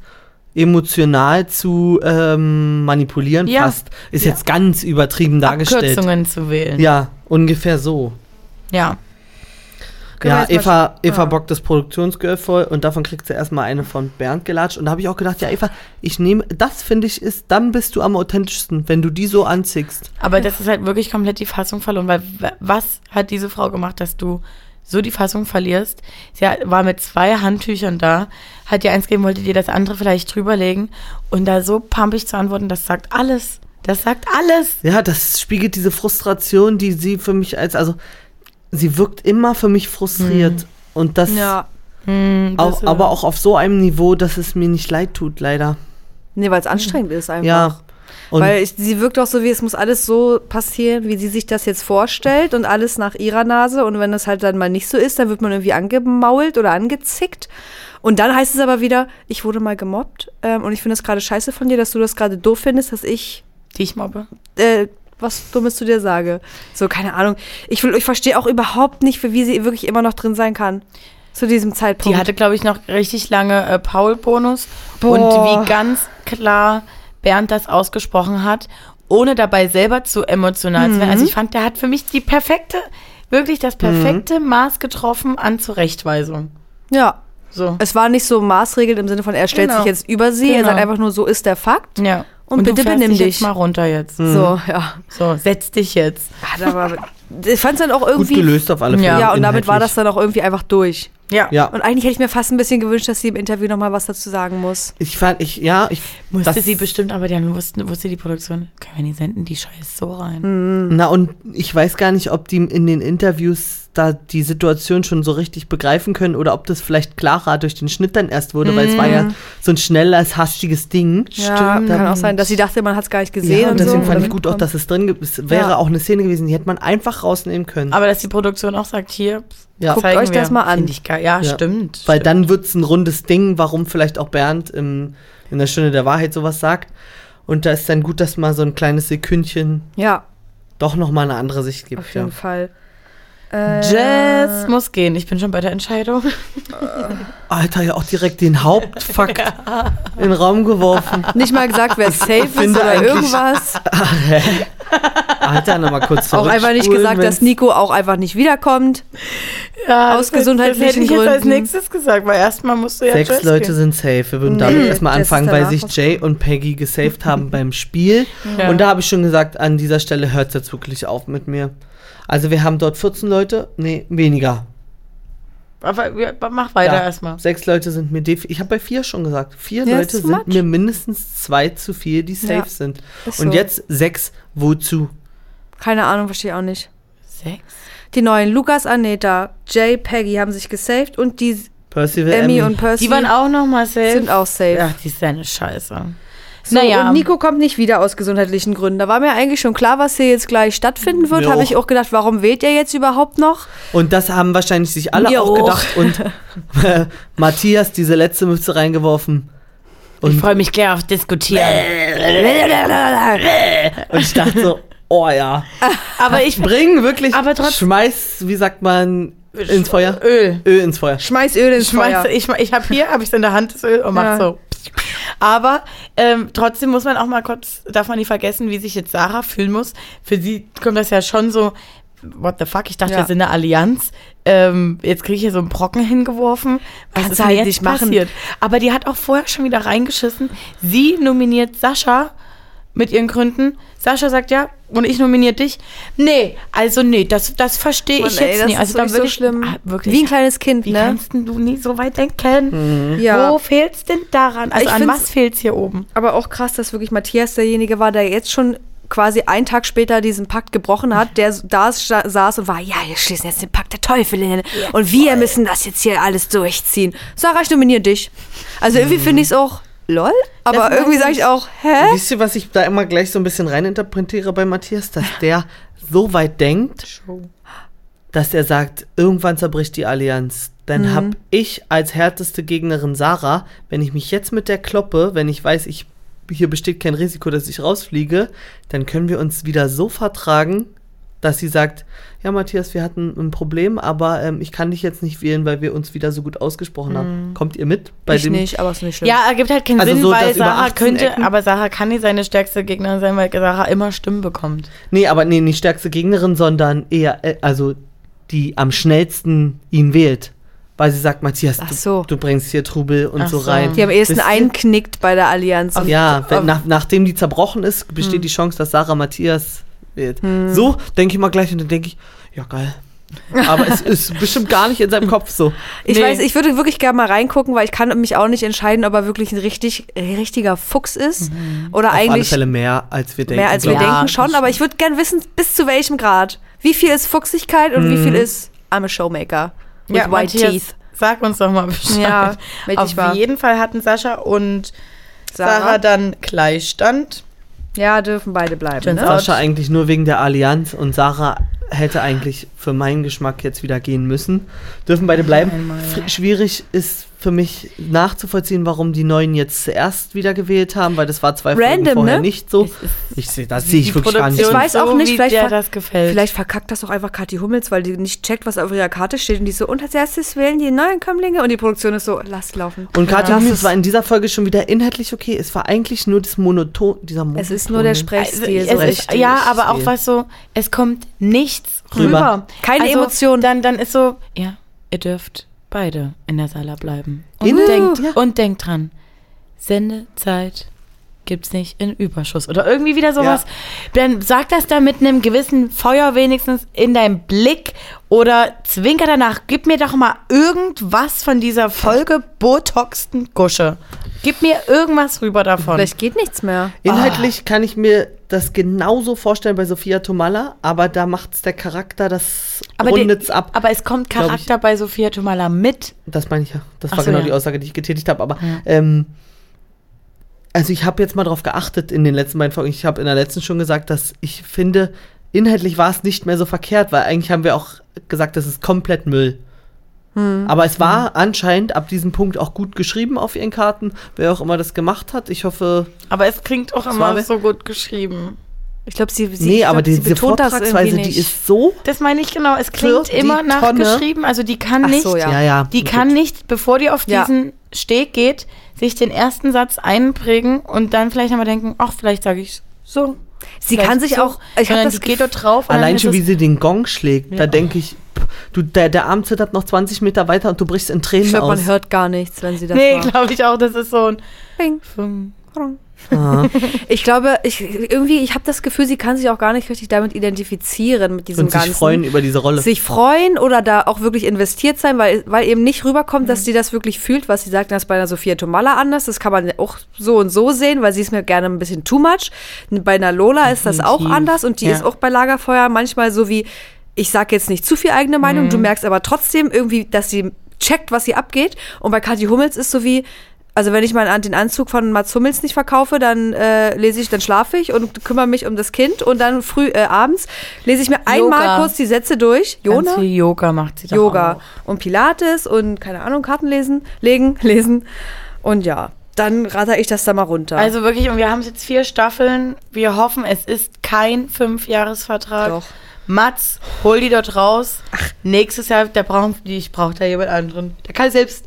emotional zu ähm, manipulieren Ja. fast. Ist Ja. jetzt ganz übertrieben dargestellt. Abkürzungen zu wählen. Ja, ungefähr so. ja. Ja, Eva, Eva Ah. bockt das Produktionsgirl voll und davon kriegt sie erstmal eine von Bernd gelatscht. Und da habe ich auch gedacht, ja, Eva, ich nehme, das finde ich ist, dann bist du am authentischsten, wenn du die so anziehst. Aber das ist halt wirklich komplett die Fassung verloren, weil was hat diese Frau gemacht, dass du so die Fassung verlierst? Sie war mit zwei Handtüchern da, hat dir eins gegeben, wollte dir das andere vielleicht drüberlegen und da so pampig zu antworten, das sagt alles. Das sagt alles. Ja, das spiegelt diese Frustration, die sie für mich als, also sie wirkt immer für mich frustriert. Und das Ja. Hm, das, auch, aber auch auf so einem Niveau, dass es mir nicht leid tut, leider. Nee, weil es anstrengend ist einfach. Ja. Und Weil ich, sie wirkt auch so, wie es muss alles so passieren, wie sie sich das jetzt vorstellt und alles nach ihrer Nase. Und wenn das halt dann mal nicht so ist, dann wird man irgendwie angemault oder angezickt. Und dann heißt es aber wieder, ich wurde mal gemobbt ähm, und ich finde das gerade scheiße von dir, dass du das gerade doof findest, dass ich die ich mobbe. äh, was Dummes zu dir sage. So, keine Ahnung. Ich, will- ich verstehe auch überhaupt nicht, für wie sie wirklich immer noch drin sein kann. Zu diesem Zeitpunkt. Die hatte, glaube ich, noch richtig lange äh, Paul-Bonus. Und wie ganz klar Bernd das ausgesprochen hat, ohne dabei selber zu emotional zu werden. Also ich fand, der hat für mich die perfekte, wirklich das perfekte Maß getroffen an Zurechtweisung. ja. So. Es war nicht so maßregelnd im Sinne von, er stellt Genau. sich jetzt über sie. Er Genau. sagt einfach nur, so ist der Fakt. Ja. Und bitte du fährst benimm dich. dich. Jetzt mal runter jetzt. So, ja. So, setz dich jetzt. Hat aber, ich fand es dann auch gut irgendwie. gelöst auf alle Fälle. Ja, Ja, und damit war das dann auch irgendwie einfach durch. Ja. Ja, Und eigentlich hätte ich mir fast ein bisschen gewünscht, dass sie im Interview nochmal was dazu sagen muss. ich fand, ich, ja, ich. Musste das- sie bestimmt, aber dann wusste, wusste die Produktion, können wir nicht senden, die Scheiß so rein. Hm. Na, und ich weiß gar nicht, ob die in den Interviews da die Situation schon so richtig begreifen können oder ob das vielleicht klarer durch den Schnitt dann erst wurde, weil es war ja so ein schnelles, hastiges Ding. Ja, Stimmt. kann auch sein, dass sie dachte, man hat es gar nicht gesehen. Ja, und deswegen so, fand ich gut auch, dass es drin gibt. Es wäre Ja. auch eine Szene gewesen, die hätte man einfach rausnehmen können. Aber dass die Produktion auch sagt, hier, Ja. Guckt euch wir. das mal an. Ja, Ja. stimmt. Weil stimmt. dann wird es ein rundes Ding, warum vielleicht auch Bernd im, in der Stunde der Wahrheit sowas sagt. Und da ist dann gut, dass mal so ein kleines Sekündchen Ja, doch nochmal eine andere Sicht gibt. auf Ja. jeden Fall. Äh, Jazz muss gehen. Ich bin schon bei der Entscheidung. Alter, ja auch direkt den Hauptfakt in den Raum geworfen. Nicht mal gesagt, wer safe ist finde oder irgendwas. Alter, nochmal kurz Auch einfach nicht gesagt, dass Nico auch einfach nicht wiederkommt. Ja, Aus das- gesundheitlichen Das hätte ich jetzt als Gründen. nächstes gesagt, weil erstmal musst du ja Sechs Jazz Leute gehen. sind safe. Wir würden Nee, damit erstmal das ist anfangen, weil sich Jay und Peggy gesaved haben beim Spiel. Ja. Und da habe ich schon gesagt, an dieser Stelle hört es jetzt wirklich auf mit mir. Also wir haben dort 14 Leute, nee, weniger. Aber mach weiter Ja. erstmal. Sechs Leute sind mir definitiv. Ich habe bei vier schon gesagt. Vier Ja, Leute sind much. mir mindestens zwei zu viel, die safe Ja, sind. Und so. jetzt sechs, wozu? Keine Ahnung, verstehe ich auch nicht. Sechs? Die neuen Lukas, Aneta, Jay, Peggy haben sich gesaved und die Percival, Emmy Emmy. und Percy Die waren auch nochmal safe. sind auch safe. Ja, die ist ja eine Scheiße. So, naja. und Nico kommt nicht wieder aus gesundheitlichen Gründen. Da war mir eigentlich schon klar, was hier jetzt gleich stattfinden wird. Habe ich auch gedacht, warum wählt er jetzt überhaupt noch? Und das haben wahrscheinlich sich alle Mir auch auch. gedacht. Und äh, Matthias diese letzte Mütze reingeworfen. ich Und, freue mich gleich auf Diskutieren. und ich dachte so, oh ja. Aber ich Bring wirklich, Aber trotz- schmeiß, wie sagt man, ins Feuer? Öl. Öl ins Feuer. Schmeiß Öl ins Schmeiß, Feuer. ich ich habe hier, habe ich in der Hand das Öl und mach Ja. so. Aber ähm, trotzdem muss man auch mal kurz, darf man nicht vergessen, wie sich jetzt Sarah fühlen muss. Für sie kommt das ja schon so, what the fuck, ich dachte, Ja. wir sind eine Allianz. Ähm, jetzt kriege ich hier so einen Brocken hingeworfen. Was Kannst ist halt jetzt nicht machen. passiert? Aber die hat auch vorher schon wieder reingeschissen. Sie nominiert Sascha mit ihren Gründen. Sascha sagt ja und ich nominiere dich. Nee, also nee, das, das verstehe ich ey, jetzt das nicht. ist Also wirklich würde so ich schlimm. Ah, wirklich. Wie ein kleines Kind, Wie ne? kannst du nie so weit denken? Ja. Wo fehlt's denn daran? Also Ich an was fehlt's hier oben? Aber auch krass, dass wirklich Matthias derjenige war, der jetzt schon quasi einen Tag später diesen Pakt gebrochen hat, der da saß und war, ja, wir schließen jetzt den Pakt der Teufel und wir müssen das jetzt hier alles durchziehen. Sarah, ich nominiere dich. Also irgendwie finde ich es auch lol, aber Das irgendwie sage ich. ich auch, hä? Wisst ihr, was ich da immer gleich so ein bisschen reininterpretiere bei Matthias? Dass der so weit denkt, dass er sagt, irgendwann zerbricht die Allianz. Dann Mhm. hab ich als härteste Gegnerin Sarah, wenn ich mich jetzt mit der kloppe, wenn ich weiß, ich hier besteht kein Risiko, dass ich rausfliege, dann können wir uns wieder so vertragen, dass sie sagt, ja Matthias, wir hatten ein Problem, aber ähm, ich kann dich jetzt nicht wählen, weil wir uns wieder so gut ausgesprochen haben. Kommt ihr mit? Bei Mhm. ich dem nicht, aber es ist nicht schlimm. Ja, ergibt halt keinen Also Sinn, so, weil Sarah 18 könnte, Ecken- aber Sarah kann nicht seine stärkste Gegnerin sein, weil Sarah immer Stimmen bekommt. Nee, aber nee, nicht stärkste Gegnerin, sondern eher, äh, also die am schnellsten ihn wählt. Weil sie sagt, Matthias, Ach du, so. du bringst hier Trubel und Ach so so. rein. Die am ehesten einknickt bei der Allianz. Und- Ja, wenn, nach, nachdem die zerbrochen ist, Hm. besteht die Chance, dass Sarah Matthias wählt. So denke ich mal gleich und dann denke ich, ja geil. Aber es ist bestimmt gar nicht in seinem Kopf so. Ich Nee. weiß, ich würde wirklich gerne mal reingucken, weil ich kann mich auch nicht entscheiden, ob er wirklich ein richtig, richtiger Fuchs ist oder Auf alle eigentlich Fälle mehr, als wir denken. mehr als wir. Ja, denken schon. Aber ich würde gerne wissen, bis zu welchem Grad. Wie viel ist Fuchsigkeit und wie viel ist I'm a Showmaker with ja, white Matthias, teeth. sag uns doch mal Bescheid. Ja, Auf jeden Fall hatten Sascha und Sarah, Sarah? dann Gleichstand. Ja, dürfen beide bleiben. Turns Ne? Sascha eigentlich nur wegen der Allianz und Sarah hätte eigentlich für meinen Geschmack jetzt wieder gehen müssen. Dürfen beide bleiben. Schwierig ist für mich nachzuvollziehen, warum die Neuen jetzt zuerst wieder gewählt haben, weil das war zwei Folgen Random, vorher ne? nicht so. Ich sehe, das sehe ich wirklich gar nicht. Ich Produktion weiß auch so, nicht, vielleicht ver- das gefällt. Vielleicht verkackt das doch einfach Kathi Hummels, weil die nicht checkt, was auf ihrer Karte steht und die so, und als erstes wählen die neuen Kömmlinge und die Produktion ist so, lasst laufen. Und Katja Lass Hummels war in dieser Folge schon wieder inhaltlich okay. Es war eigentlich nur das Monoton, dieser Monoton. Es ist nur der Also, Sprechstil. es so. ist, Richtig ja, aber auch was so, es kommt nichts Rüber. rüber. Keine also, Emotion. Dann, dann ist so, ja, ihr dürft beide in der Sala bleiben. Und, In- denkt, Ja. und denkt dran, Sendezeit gibt's nicht in Überschuss. Oder irgendwie wieder sowas. Dann sag das da mit einem gewissen Feuer wenigstens in deinem Blick oder zwinker danach. Gib mir doch mal irgendwas von dieser Folge botoxten Gusche. Gib mir irgendwas rüber davon. Vielleicht geht nichts mehr. Inhaltlich kann ich mir das genauso vorstellen bei Sophia Tomalla, aber da macht's der Charakter, das aber, rundet's ab. aber es kommt glaub ich. Charakter bei Sophia Tomala mit. Das meine ich ja. Das Ach war so, genau ja. die Aussage, die ich getätigt habe. Aber ähm, also ich habe jetzt mal drauf geachtet in den letzten beiden Folgen. Ich habe in der letzten schon gesagt, dass ich finde, inhaltlich war es nicht mehr so verkehrt, weil eigentlich haben wir auch gesagt, das ist komplett Müll. Hm. Aber es war anscheinend ab diesem Punkt auch gut geschrieben auf ihren Karten, wer auch immer das gemacht hat. Ich hoffe, Aber es klingt auch immer so gut geschrieben. Ich glaube, sie, sie, nee, ich aber glaub, sie die, diese betont das Vortragsweise, irgendwie die nicht. ist so. Das meine ich genau. Es klingt immer Tonne. nachgeschrieben. Also die kann Ach nicht, so, ja. Ja, ja. die kann nicht, bevor die auf Ja. diesen Steg geht, sich den ersten Satz einprägen und dann vielleicht nochmal denken, ach, vielleicht sage ich so. Sie Vielleicht kann sich so. auch. Ich habe das geht dort drauf. Allein schon, wie sie den Gong schlägt, da denke ich, pff, du, der, der Arm zittert noch 20 Meter weiter und du brichst in Tränen Ich glaube, aus. man hört gar nichts, wenn sie das Nee, macht. glaube ich auch, das ist so ein. Bing. Fum. Ah. Ich glaube, ich irgendwie, ich habe das Gefühl, sie kann sich auch gar nicht richtig damit identifizieren mit diesem und sich ganzen. freuen über diese Rolle. sich freuen oder da auch wirklich investiert sein, weil, weil eben nicht rüberkommt, dass sie das wirklich fühlt, was sie sagt, das ist bei einer Sophia Tomalla anders. Das kann man auch so und so sehen, weil sie ist mir gerne ein bisschen too much. Bei einer Lola ist das auch Definitiv. anders und die Ja. ist auch bei Lagerfeuer manchmal so wie, ich sag jetzt nicht zu viel eigene Meinung, du merkst aber trotzdem irgendwie, dass sie checkt, was hier abgeht. Und bei Kathi Hummels ist so wie, also wenn ich mal den Anzug von Mats Hummels nicht verkaufe, dann äh, lese ich, dann schlafe ich und kümmere mich um das Kind und dann früh äh, abends lese ich mir einmal Yoga. kurz die Sätze durch. Ganz Jona? viel Yoga macht sie doch Yoga Auch. und Pilates und keine Ahnung, Karten lesen, legen, lesen. Und ja, dann ratter ich das da mal runter. Also wirklich, und wir haben jetzt vier Staffeln. Wir hoffen, es ist kein Fünfjahresvertrag. Doch. Mats, hol die dort raus. Nächstes Jahr, der braucht die, ich brauche da jemand anderen. Der kann selbst.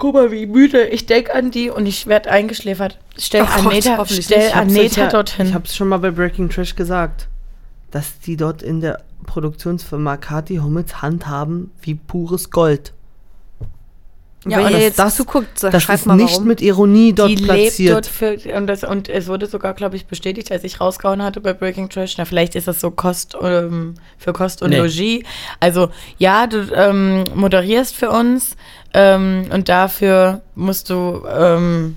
Guck mal, wie müde. Ich denke an die und ich werde eingeschläfert. Stell Oh Gott, Aneta, hoffentlich stell. Ich Aneta ja- Ich dorthin. habe es schon mal bei Breaking Trash gesagt, dass die dort in der Produktionsfirma Kati Hummels handhaben wie pures Gold. Ja, wenn und ihr das- jetzt das- zuguckt, Das schreibt ist mal nicht warum. mit Ironie dort die lebt platziert. dort für, und, das, und es wurde sogar, glaube ich, bestätigt, als ich rausgehauen hatte bei Breaking Trash. Na, vielleicht ist das so Kost ähm, für Kost und Nee. Logis. Also ja, du ähm, moderierst für uns ähm, und dafür musst du ähm,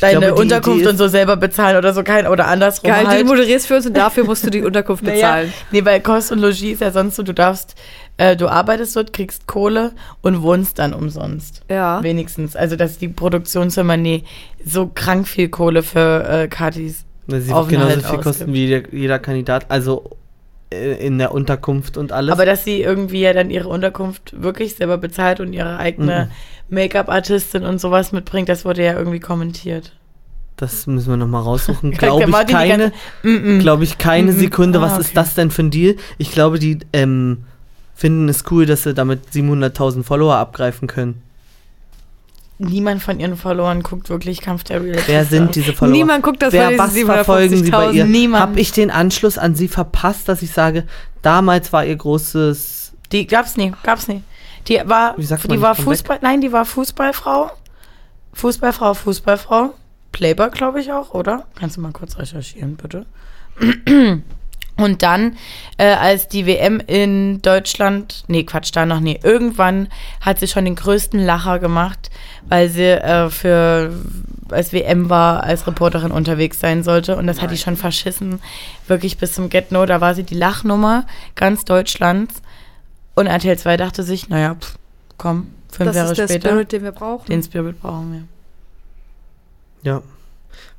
deine glaube, die Unterkunft Idee und so selber bezahlen oder so kein oder andersrum Geil, du halt. moderierst für uns und dafür musst du die Unterkunft Naja, bezahlen. nee, weil Kost und Logis ist ja sonst so, du darfst, äh, du arbeitest dort, kriegst Kohle und wohnst dann umsonst. Ja. Wenigstens. Also, dass die Produktionsfirma nee, so krank viel Kohle für äh, Katis. Sie wird genauso viel ausgibt. kosten wie jeder, jeder Kandidat. Also in der Unterkunft und alles. Aber dass sie irgendwie ja dann ihre Unterkunft wirklich selber bezahlt und ihre eigene Make-up-Artistin und sowas mitbringt, das wurde ja irgendwie kommentiert. das müssen wir nochmal raussuchen. Glaube ich keine, glaube ich keine Mhm. Sekunde. Ah, Was okay. ist das denn für ein Deal? Ich glaube, die ähm, finden es cool, dass sie damit 700.000 Follower abgreifen können. Niemand von ihren Followern guckt wirklich Kampf der Reality Wer sind diese Follower? Niemand guckt das Wer, bei was verfolgen sie bei ihr? 750.000. Niemand. Habe ich den Anschluss an sie verpasst, dass ich sage, damals war ihr großes Die gab's nie, gab's nie. Die war, Wie sagt man, die war Fußball, nein, die war Fußballfrau. Fußballfrau, Fußballfrau. Playboy, glaube ich auch, oder? Kannst du mal kurz recherchieren, bitte? Und dann, äh, als die WM in Deutschland, nee, Quatsch, da noch nie, irgendwann hat sie schon den größten Lacher gemacht, weil sie äh, für, als WM war, als Reporterin unterwegs sein sollte. Und das hat die schon verschissen, wirklich bis zum Get-No. Da war sie die Lachnummer ganz Deutschlands. Und RTL 2 dachte sich, naja, pff, komm, fünf Das Jahre ist der später, Spirit, den wir brauchen. den Spirit brauchen wir. Ja.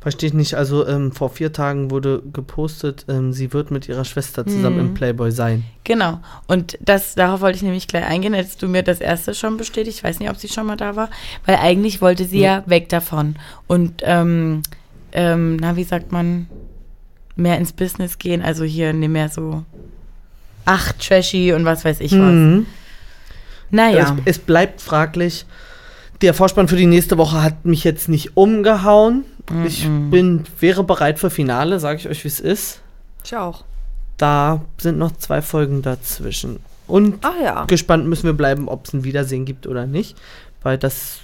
Verstehe ich nicht. Also ähm, vor vier Tagen wurde gepostet, ähm, sie wird mit ihrer Schwester zusammen Mhm. im Playboy sein. Genau. Und das, darauf wollte ich nämlich gleich eingehen. Hättest du mir das erste schon bestätigt? Ich weiß nicht, ob sie schon mal da war. Weil eigentlich wollte sie ja weg davon. Und, ähm, ähm, na, wie sagt man, mehr ins Business gehen. Also hier nicht mehr so, ach, trashy und was weiß ich was. Mhm. Naja. Es, es bleibt fraglich. Der Vorspann für die nächste Woche hat mich jetzt nicht umgehauen. Ich Mhm. bin, wäre bereit für Finale, sage ich euch, wie es ist. Ich auch. Da sind noch zwei Folgen dazwischen. Und Ach ja. gespannt müssen wir bleiben, ob es ein Wiedersehen gibt oder nicht. Weil das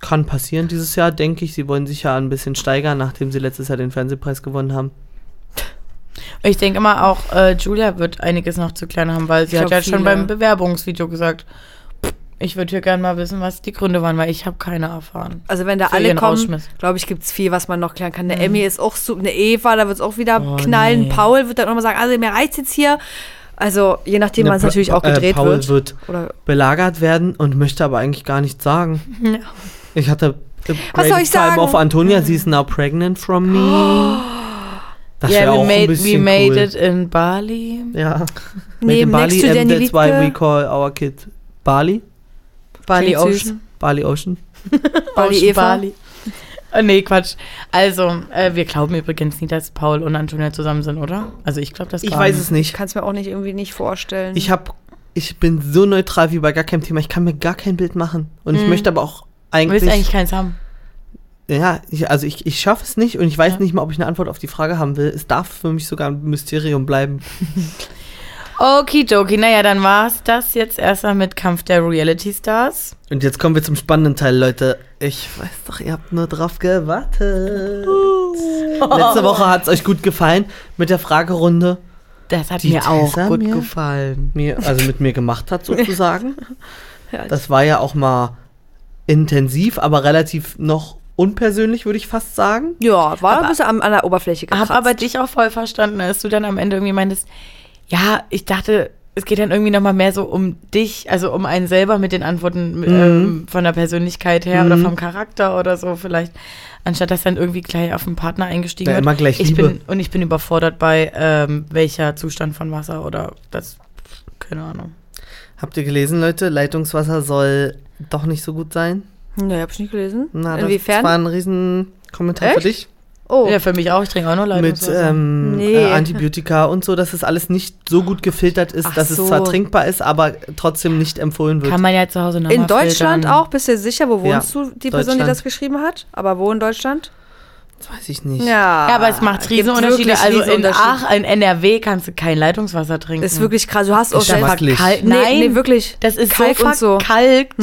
kann passieren dieses Jahr, denke ich. Sie wollen sich ja ein bisschen steigern, nachdem sie letztes Jahr den Fernsehpreis gewonnen haben. Ich denke immer auch, äh, Julia wird einiges noch zu klären haben, weil sie Ich hat ja schon viele. beim Bewerbungsvideo gesagt, "Pff, ich würde hier gerne mal wissen, was die Gründe waren, weil ich habe keine erfahren. Also wenn da Für alle kommen, glaube ich, gibt es viel, was man noch klären kann. Eine Mhm. Emmy ist auch so, eine Eva, da wird es auch wieder Oh, knallen. nee. Paul wird dann nochmal sagen, also mir reizt jetzt hier. Also je nachdem, wann es natürlich auch äh, gedreht Paul wird. wird Oder belagert werden und möchte aber eigentlich gar nichts sagen. Ja. Ich hatte a Was soll ich time sagen? of Antonia, sie is now pregnant from me. Das Ja, wäre we auch ein made, we bisschen made cool. it in Bali. Ja. neben Made in next to Bali, and Danny that's why we call our kid Bali. Bali Klingt süß. Ocean. Bali Ocean. Bali Ocean Eva. Bali. Oh, nee, Quatsch. Also, äh, wir glauben übrigens nicht, dass Paul und Antonia zusammen sind, oder? Also ich glaube das Ich weiß nicht. es nicht. Ich kann es mir auch nicht irgendwie nicht vorstellen. Ich habe, ich bin so neutral wie bei gar keinem Thema. Ich kann mir gar kein Bild machen. Und ich Mhm. möchte aber auch Du eigentlich, willst eigentlich keins haben. ja, ich, also ich, ich schaffe es nicht und ich weiß Ja. nicht mal, ob ich eine Antwort auf die Frage haben will. Es darf für mich sogar ein Mysterium bleiben. Okidoki, naja, dann war's das jetzt erstmal mit Kampf der Reality Stars. Und jetzt kommen wir zum spannenden Teil, Leute. Ich weiß doch, ihr habt nur drauf gewartet. Letzte Woche hat es euch gut gefallen mit der Fragerunde. Das hat Die mir auch Tessa gut mir? gefallen. Mir, also mit mir gemacht hat sozusagen. Ja, Das war ja auch mal intensiv, aber relativ noch unpersönlich, würde ich fast sagen. ja, war Aber- ein bisschen an, an der Oberfläche Hab gekratzt. aber dich auch voll verstanden, als du dann am Ende irgendwie meintest, ja, ich dachte, es geht dann irgendwie nochmal mehr so um dich, also um einen selber mit den Antworten ähm, von der Persönlichkeit her oder Mhm. vom Charakter oder so vielleicht, anstatt dass dann irgendwie gleich auf den Partner eingestiegen Ja, wird. immer gleich ich Liebe. bin Und ich bin überfordert bei ähm, welcher Zustand von Wasser oder das, keine Ahnung. Habt ihr gelesen, Leute? Leitungswasser soll doch nicht so gut sein. Nee, hab ich nicht gelesen. Na, das Inwiefern? war ein riesen Kommentar für Echt? dich. Oh, Ja, für mich auch, ich trinke auch nur Mit Leitungswasser. ähm, Nee. äh, Antibiotika und so, dass es alles nicht so gut gefiltert ist, Ach dass so. es zwar trinkbar ist, aber trotzdem nicht empfohlen wird. Kann man ja zu Hause nochmal in Deutschland filtern. auch? Bist du sicher, wo wohnst Ja, du, die Person, die das geschrieben hat? Aber wo in Deutschland? Das weiß ich nicht. Ja, Ja, aber es macht gibt Riesenunterschiede. wirklich Also in. Ach, in NRW kannst du kein Leitungswasser trinken. Ist wirklich krass. Du hast auch Geschmacklich. Verkalk- Nee, Nein, nee, wirklich. Das ist Kalk so und so. verkalkt.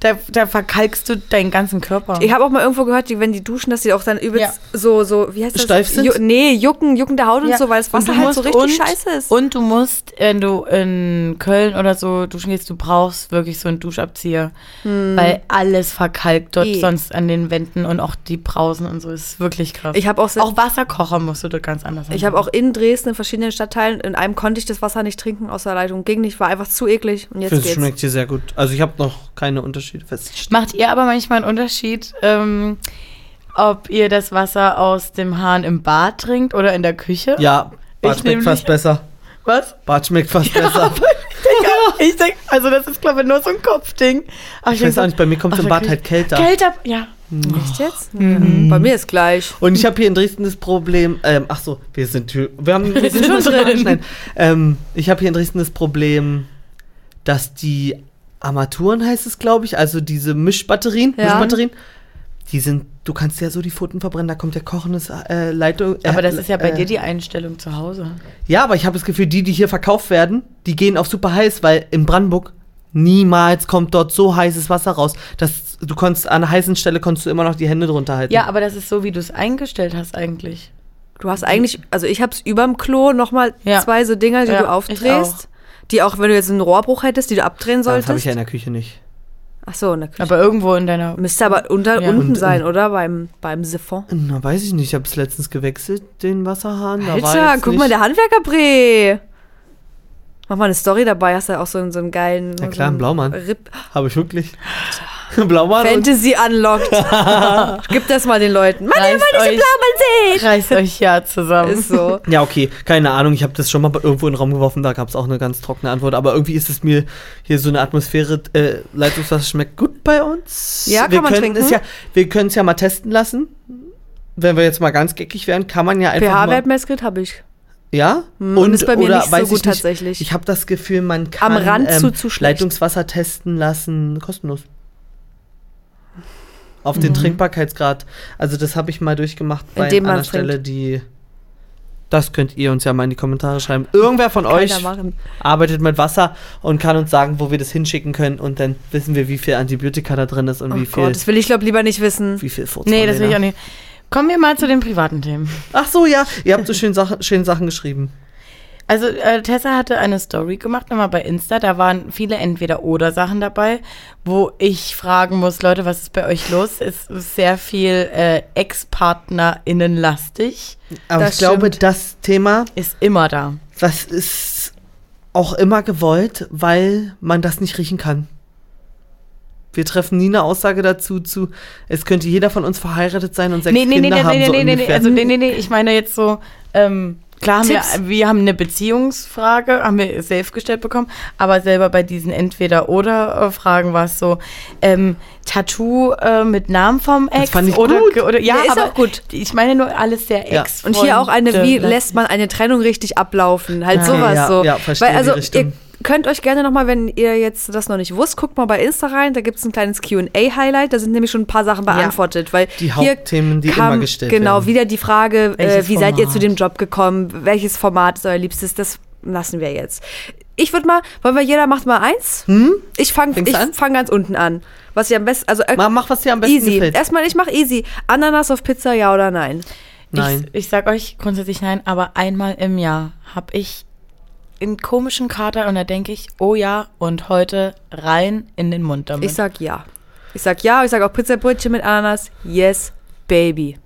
Da, da verkalkst du deinen ganzen Körper. Ich habe auch mal irgendwo gehört, die, wenn die duschen, dass die auch dann übelst Ja. so, so, wie heißt das? Steif sind? Ju nee, jucken, juckende Haut und Ja. so, weil das Und Wasser halt so richtig und- scheiße ist. Und du musst, wenn du in Köln oder so duschen gehst, du brauchst wirklich so einen Duschabzieher. Weil alles verkalkt dort Eh. sonst an den Wänden und auch die Brausen und so. ist wirklich krass. Ich habe auch, auch Wasserkocher musst du dort ganz anders ich habe auch in Dresden in verschiedenen Stadtteilen, in einem konnte ich das Wasser nicht trinken aus der Leitung. Ging nicht, war einfach zu eklig. Und Ich jetzt finde, es geht's. schmeckt hier sehr gut. Also ich habe noch keine Unterschiede festgestellt. Macht ihr aber manchmal einen Unterschied, ähm, ob ihr das Wasser aus dem Hahn im Bad trinkt oder in der Küche? Ja, Bad Ich schmeckt fast besser. Was? Bad schmeckt fast besser. Ich denke, also das ist, glaube ich, nur so ein Kopfding. Aber Ich weiß auch nicht, bei mir kommt Ach, im Bad wirklich? halt kälter. Kälter, ja. Echt jetzt? Bei mir ist gleich. Und ich habe hier in Dresden das Problem, ähm, ach so, wir sind, wir haben, wir sind schon drin. Ähm, ich habe hier in Dresden das Problem, dass die Armaturen heißt es, glaube ich, also diese Mischbatterien, Ja. Mischbatterien, die sind, du kannst ja so die Pfoten verbrennen, da kommt ja kochendes äh, Leitung. Äh, Aber das ist ja bei äh, dir die Einstellung zu Hause. Ja, aber ich habe das Gefühl, die, die hier verkauft werden, die gehen auf super heiß, weil in Brandenburg niemals kommt dort so heißes Wasser raus, dass du konntest an einer heißen Stelle konntest du immer noch die Hände drunter halten. Ja, aber das ist so, wie du es eingestellt hast eigentlich. Du hast eigentlich, also ich hab's überm Klo nochmal Ja. zwei so Dinger, die Ja, du aufdrehst. Die auch, wenn du jetzt einen Rohrbruch hättest, die du abdrehen das habe ich solltest. ja in der Küche nicht. Ach so, in der Küche. Aber irgendwo in deiner. Müsste aber unter, Ja. unten Und- sein, oder? Beim, beim Siphon. Na, weiß ich nicht. Ich habe es letztens gewechselt, den Wasserhahn. Da war Alter, guck nicht- mal, der Handwerkerbrä. Mach mal eine Story dabei, hast du auch so, einen- so einen geilen. Ja, klar, so einen Blaumann. Rip Habe ich wirklich. Blaumann Fantasy unlocked. Gib das mal den Leuten. Mann, ihr wollt nicht den Blaumann sehen. Reißt euch ja zusammen. Ist so. Ja, okay, keine Ahnung. Ich habe das schon mal irgendwo in den Raum geworfen, da gab es auch eine ganz trockene Antwort. Aber irgendwie ist es mir hier so eine Atmosphäre, äh, Leitungswasser schmeckt gut bei uns. Ja, kann wir man können trinken. Es ja, wir können es ja mal testen lassen. Wenn wir jetzt mal ganz geckig wären, kann man ja einfach pH-Wert messgerät habe ich. Ja? Hm, und ist bei mir nicht so weiß gut ich tatsächlich. Ich habe das Gefühl, man kann Am Rand ähm, zu- zu schlecht. Leitungswasser testen lassen, kostenlos. Auf Mhm. den Trinkbarkeitsgrad. Also das habe ich mal durchgemacht bei Indem einer Stelle, trinkt. die... Das könnt ihr uns ja mal in die Kommentare schreiben. Irgendwer von euch Keiner machen. arbeitet mit Wasser und kann uns sagen, wo wir das hinschicken können und dann wissen wir, wie viel Antibiotika da drin ist und Oh wie viel, Gott, das will ich glaube lieber nicht wissen. wie viel Furz Nee, das will ich auch nicht. Kommen wir mal zu den privaten Themen. Ach so, ja, ihr habt so schön Sachen, schöne Sachen geschrieben. Also äh, Tessa hatte eine Story gemacht, nochmal bei Insta. Da waren viele Entweder-Oder-Sachen dabei, wo ich fragen muss, Leute, was ist bei euch los? Es ist sehr viel äh, Ex-PartnerInnen lastig. Aber Das ich glaube, stimmt. das Thema Ist immer da. Das ist auch immer gewollt, weil man das nicht riechen kann. Wir treffen nie eine Aussage dazu zu, es könnte jeder von uns verheiratet sein und sechs Nee, nee, nee, Kinder nee, haben, nee, so nee, nee, nee, ungefähr. also nee, nee, nee, ich meine jetzt so, ähm, klar haben wir, wir haben eine Beziehungsfrage, haben wir safe gestellt bekommen, aber selber bei diesen Entweder-Oder-Fragen war es so, ähm, Tattoo äh, mit Namen vom Ex fand ich oder, gut. oder ja, Ja, ist aber auch gut. Ich meine nur alles sehr Ja. Ex. Und hier auch eine, wie lässt man eine Trennung richtig ablaufen? Halt Okay, sowas ja, so. ja, verstehe Weil die also Richtung. ihr könnt euch gerne nochmal, wenn ihr jetzt das noch nicht wusst, guckt mal bei Insta rein, da gibt es ein kleines Qa-Highlight, da sind nämlich schon ein paar Sachen beantwortet, weil Die hier Hauptthemen, die kam immer gestellt genau werden. wieder die Frage, äh, wie seid ihr zu dem Job gekommen, welches Format ist euer Liebstes, das lassen wir jetzt. Ich würde mal, wollen wir jeder macht mal eins? Ich fange Fängst ich an? fang ganz unten an. Was ich am besten, also äh, Mach, was dir am besten easy. gefällt. Erstmal, ich mach easy. Ananas auf Pizza, ja oder nein? Nein. Ich, ich sag euch grundsätzlich nein, aber einmal im Jahr habe ich einen komischen Kater und da denke ich, oh ja, und heute rein in den Mund damit. Ich sag ja. Ich sag ja, ich sag auch Pizzabrötchen mit Ananas. Yes, baby.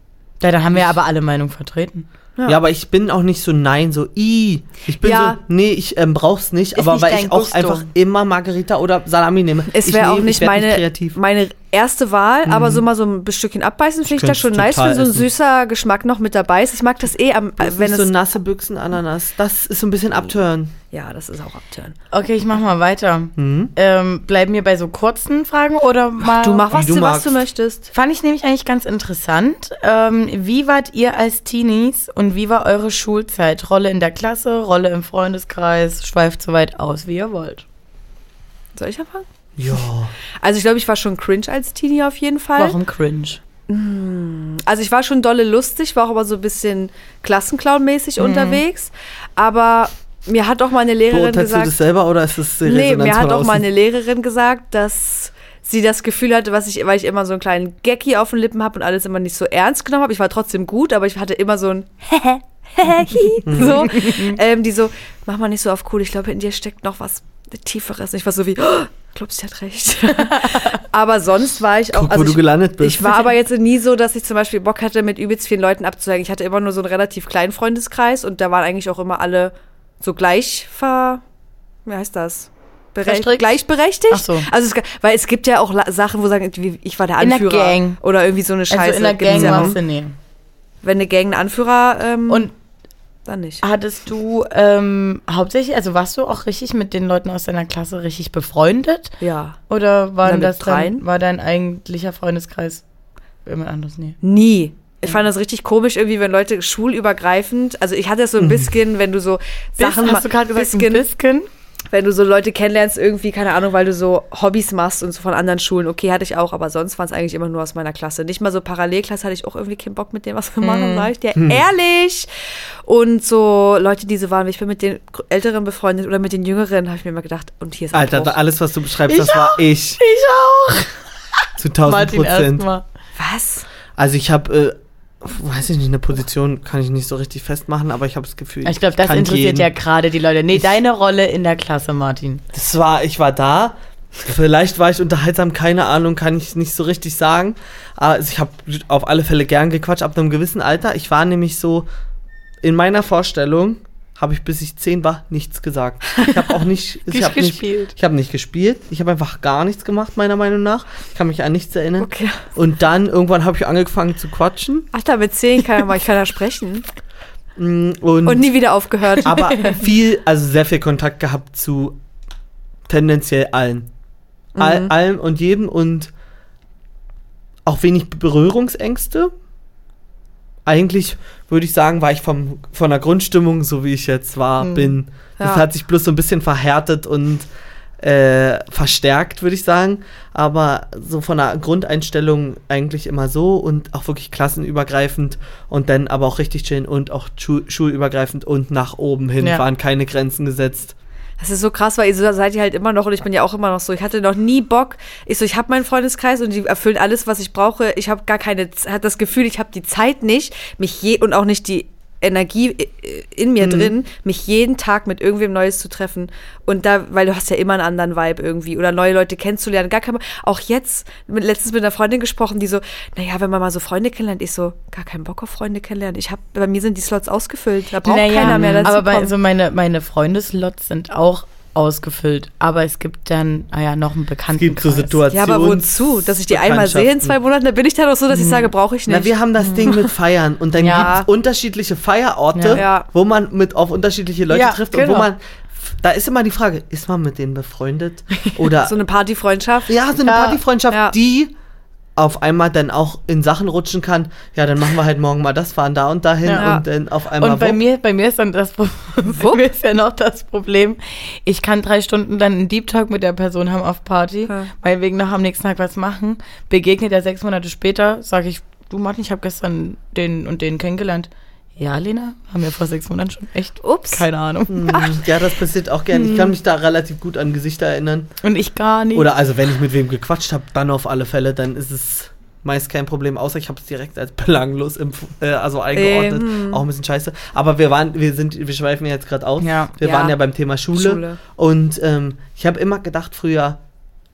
ja, dann haben wir aber alle Meinungen vertreten. Ja. aber ich bin auch nicht so nein, so i. Ich bin Ja. so, nee, ich ähm, brauch's nicht, Ist aber nicht weil ich auch Gusto. einfach immer Margarita oder Salami nehme. Es wäre auch nicht meine, kreativ. meine erste Wahl, aber so mal so ein Stückchen abbeißen finde ich das schon nice, wenn so ein süßer Geschmack noch mit dabei ist. Ich mag das eh, am, Das wenn es. so nasse Büchsen Ananas. Das ist so ein bisschen abtören. Ja, das ist auch abturn. Okay, ich mach mal weiter. Mhm. Ähm, bleiben wir bei so kurzen Fragen oder mal. Du mach was, du was du möchtest. Fand ich nämlich eigentlich ganz interessant. Ähm, wie wart ihr als Teenies und wie war eure Schulzeit? Rolle in der Klasse, Rolle im Freundeskreis, schweift so weit aus, wie ihr wollt. Soll ich anfangen? Ja. Also ich glaube, ich war schon cringe als Teenie auf jeden Fall. Warum cringe? Also ich war schon dolle lustig, war auch aber so ein bisschen Klassenclown-mäßig Mhm. unterwegs. Aber mir hat auch meine Lehrerin Beurteilst du gesagt. das selber oder ist das die Nee, mir hat auch meine Lehrerin gesagt, dass sie das Gefühl hatte, was ich, weil ich immer so einen kleinen Gecki auf den Lippen habe und alles immer nicht so ernst genommen habe. Ich war trotzdem gut, aber ich hatte immer so ein so, ähm, die so, mach mal nicht so auf cool, ich glaube, in dir steckt noch was Tieferes. Ich war so wie, oh, glaubst sie hat recht. aber sonst war ich auch, Guck, also wo du ich, gelandet bist. ich war aber jetzt nie so, dass ich zum Beispiel Bock hatte, mit übelst vielen Leuten abzuhängen. Ich hatte immer nur so einen relativ kleinen Freundeskreis und da waren eigentlich auch immer alle so gleich ver, wie heißt das? Bere Verstrickt? gleichberechtigt. Ach so. Also es, weil es gibt ja auch La- Sachen, wo sagen, wie- ich war der In der Anführer Gang. oder irgendwie so eine Scheiße. Also in der Gang warst du nee. Wenn eine Gang einen Anführer ähm, Und dann nicht. hattest du ähm, hauptsächlich, also warst du auch richtig mit den Leuten aus deiner Klasse richtig befreundet? Ja. Oder war Na, mit das dein, war dein eigentlicher Freundeskreis jemand anderes? Nee. Nie. Ich fand das richtig komisch, irgendwie, wenn Leute schulübergreifend, also ich hatte das so ein bisschen, wenn du so Sachen, Mhm. hast du gerade gesagt, bisschen, ein bisschen? wenn du so Leute kennenlernst, irgendwie, keine Ahnung, weil du so Hobbys machst und so von anderen Schulen, okay, hatte ich auch, aber sonst waren es eigentlich immer nur aus meiner Klasse. Nicht mal so Parallelklasse hatte ich auch irgendwie keinen Bock mit dem, was wir machen, sag ich dir ehrlich. Und so Leute, die so waren, wie ich bin mit den Älteren befreundet oder mit den Jüngeren, habe ich mir immer gedacht, und hier ist Alter, Abbruch. alles, was du beschreibst, Ich das war auch. ich. Ich auch. Zu 1000 Martin Prozent. Was? Also ich habe, äh, weiß ich nicht, eine Position kann ich nicht so richtig festmachen, aber ich habe das Gefühl, Ich glaube, das interessiert jeden. ja gerade die Leute. Nee, deine Rolle in der Klasse, Martin. Das war, ich war da. Vielleicht war ich unterhaltsam, keine Ahnung, kann ich nicht so richtig sagen. Aber also ich habe auf alle Fälle gern gequatscht ab einem gewissen Alter. Ich war nämlich so, in meiner Vorstellung habe ich bis ich zehn war nichts gesagt. Ich habe auch nicht, ich Nicht habe nicht, gespielt. ich habe nicht gespielt. Ich habe einfach gar nichts gemacht, meiner Meinung nach. Ich kann mich an nichts erinnern. Okay. Und dann irgendwann habe ich angefangen zu quatschen. Ach, da mit zehn kann ich kann ja sprechen. Mm, Und, Und nie wieder aufgehört. aber viel, also sehr viel Kontakt gehabt zu tendenziell allen. All, Mhm. allem und jedem und auch wenig Berührungsängste. Eigentlich würde ich sagen, war ich vom, von der Grundstimmung, so wie ich jetzt war, Mhm. bin. Das Ja. hat sich bloß so ein bisschen verhärtet und äh, verstärkt, würde ich sagen. Aber so von der Grundeinstellung eigentlich immer so und auch wirklich klassenübergreifend und dann aber auch richtig chillen und auch schu schulübergreifend und nach oben hin Ja. waren keine Grenzen gesetzt. Das ist so krass, weil ihr so seid ihr halt immer noch und ich bin ja auch immer noch so. Ich hatte noch nie Bock. Ich so, ich habe meinen Freundeskreis und die erfüllen alles, was ich brauche. Ich habe gar keine, hat das Gefühl, ich habe die Zeit nicht, mich je und auch nicht die Energie i- in mir drin, mich jeden Tag mit irgendwem Neues zu treffen. Und da, weil du hast ja immer einen anderen Vibe irgendwie oder neue Leute kennenzulernen. Gar kein, auch jetzt, mit, letztens mit einer Freundin gesprochen, die so, naja, wenn man mal so Freunde kennenlernt, ich so, gar keinen Bock auf Freunde kennenlernen. Ich habe, bei mir sind die Slots ausgefüllt. Da braucht keiner mehr dazu aber bei, so meine, meine Freundeslots sind auch ausgefüllt. Aber es gibt dann, ah ja, noch einen Es Bekannten. gibt so Situationen. Ja, aber wozu? Dass ich die einmal sehe in zwei Monaten, dann bin ich dann auch so, dass ich sage, brauche ich nicht. Na, wir haben das Ding mit Feiern und dann Ja. gibt es unterschiedliche Feierorte, Ja. Wo man mit auf unterschiedliche Leute Ja, trifft und genau. wo man. Da ist immer die Frage, ist man mit denen befreundet? Oder so eine Partyfreundschaft. ja, so eine Ja. Partyfreundschaft, Ja. die auf einmal dann auch in Sachen rutschen kann. Ja, dann machen wir halt morgen mal das, fahren da und dahin Ja. und dann auf einmal. Und bei wupp. mir, bei mir ist dann das bei mir ist ja noch das Problem, ich kann drei Stunden dann einen Deep Talk mit der Person haben auf Party, Ja. weil wegen noch am nächsten Tag was machen. Begegnet er sechs Monate später, sage ich, du Martin, ich habe gestern den und den kennengelernt. Ja, Lena, haben wir vor sechs Monaten schon echt. Ups. Keine Ahnung. Hm, Ja, das passiert auch gerne. Ich kann mich da relativ gut an Gesichter erinnern. Und ich gar nicht. Oder also, wenn ich mit wem gequatscht habe, dann auf alle Fälle, dann ist es meist kein Problem, außer ich habe es direkt als belanglos äh, also eingeordnet. Ähm. Auch ein bisschen scheiße. Aber wir waren, wir sind, wir schweifen ja jetzt gerade aus. Ja. Wir Ja. waren ja beim Thema Schule. Schule. Und ähm, ich habe immer gedacht früher,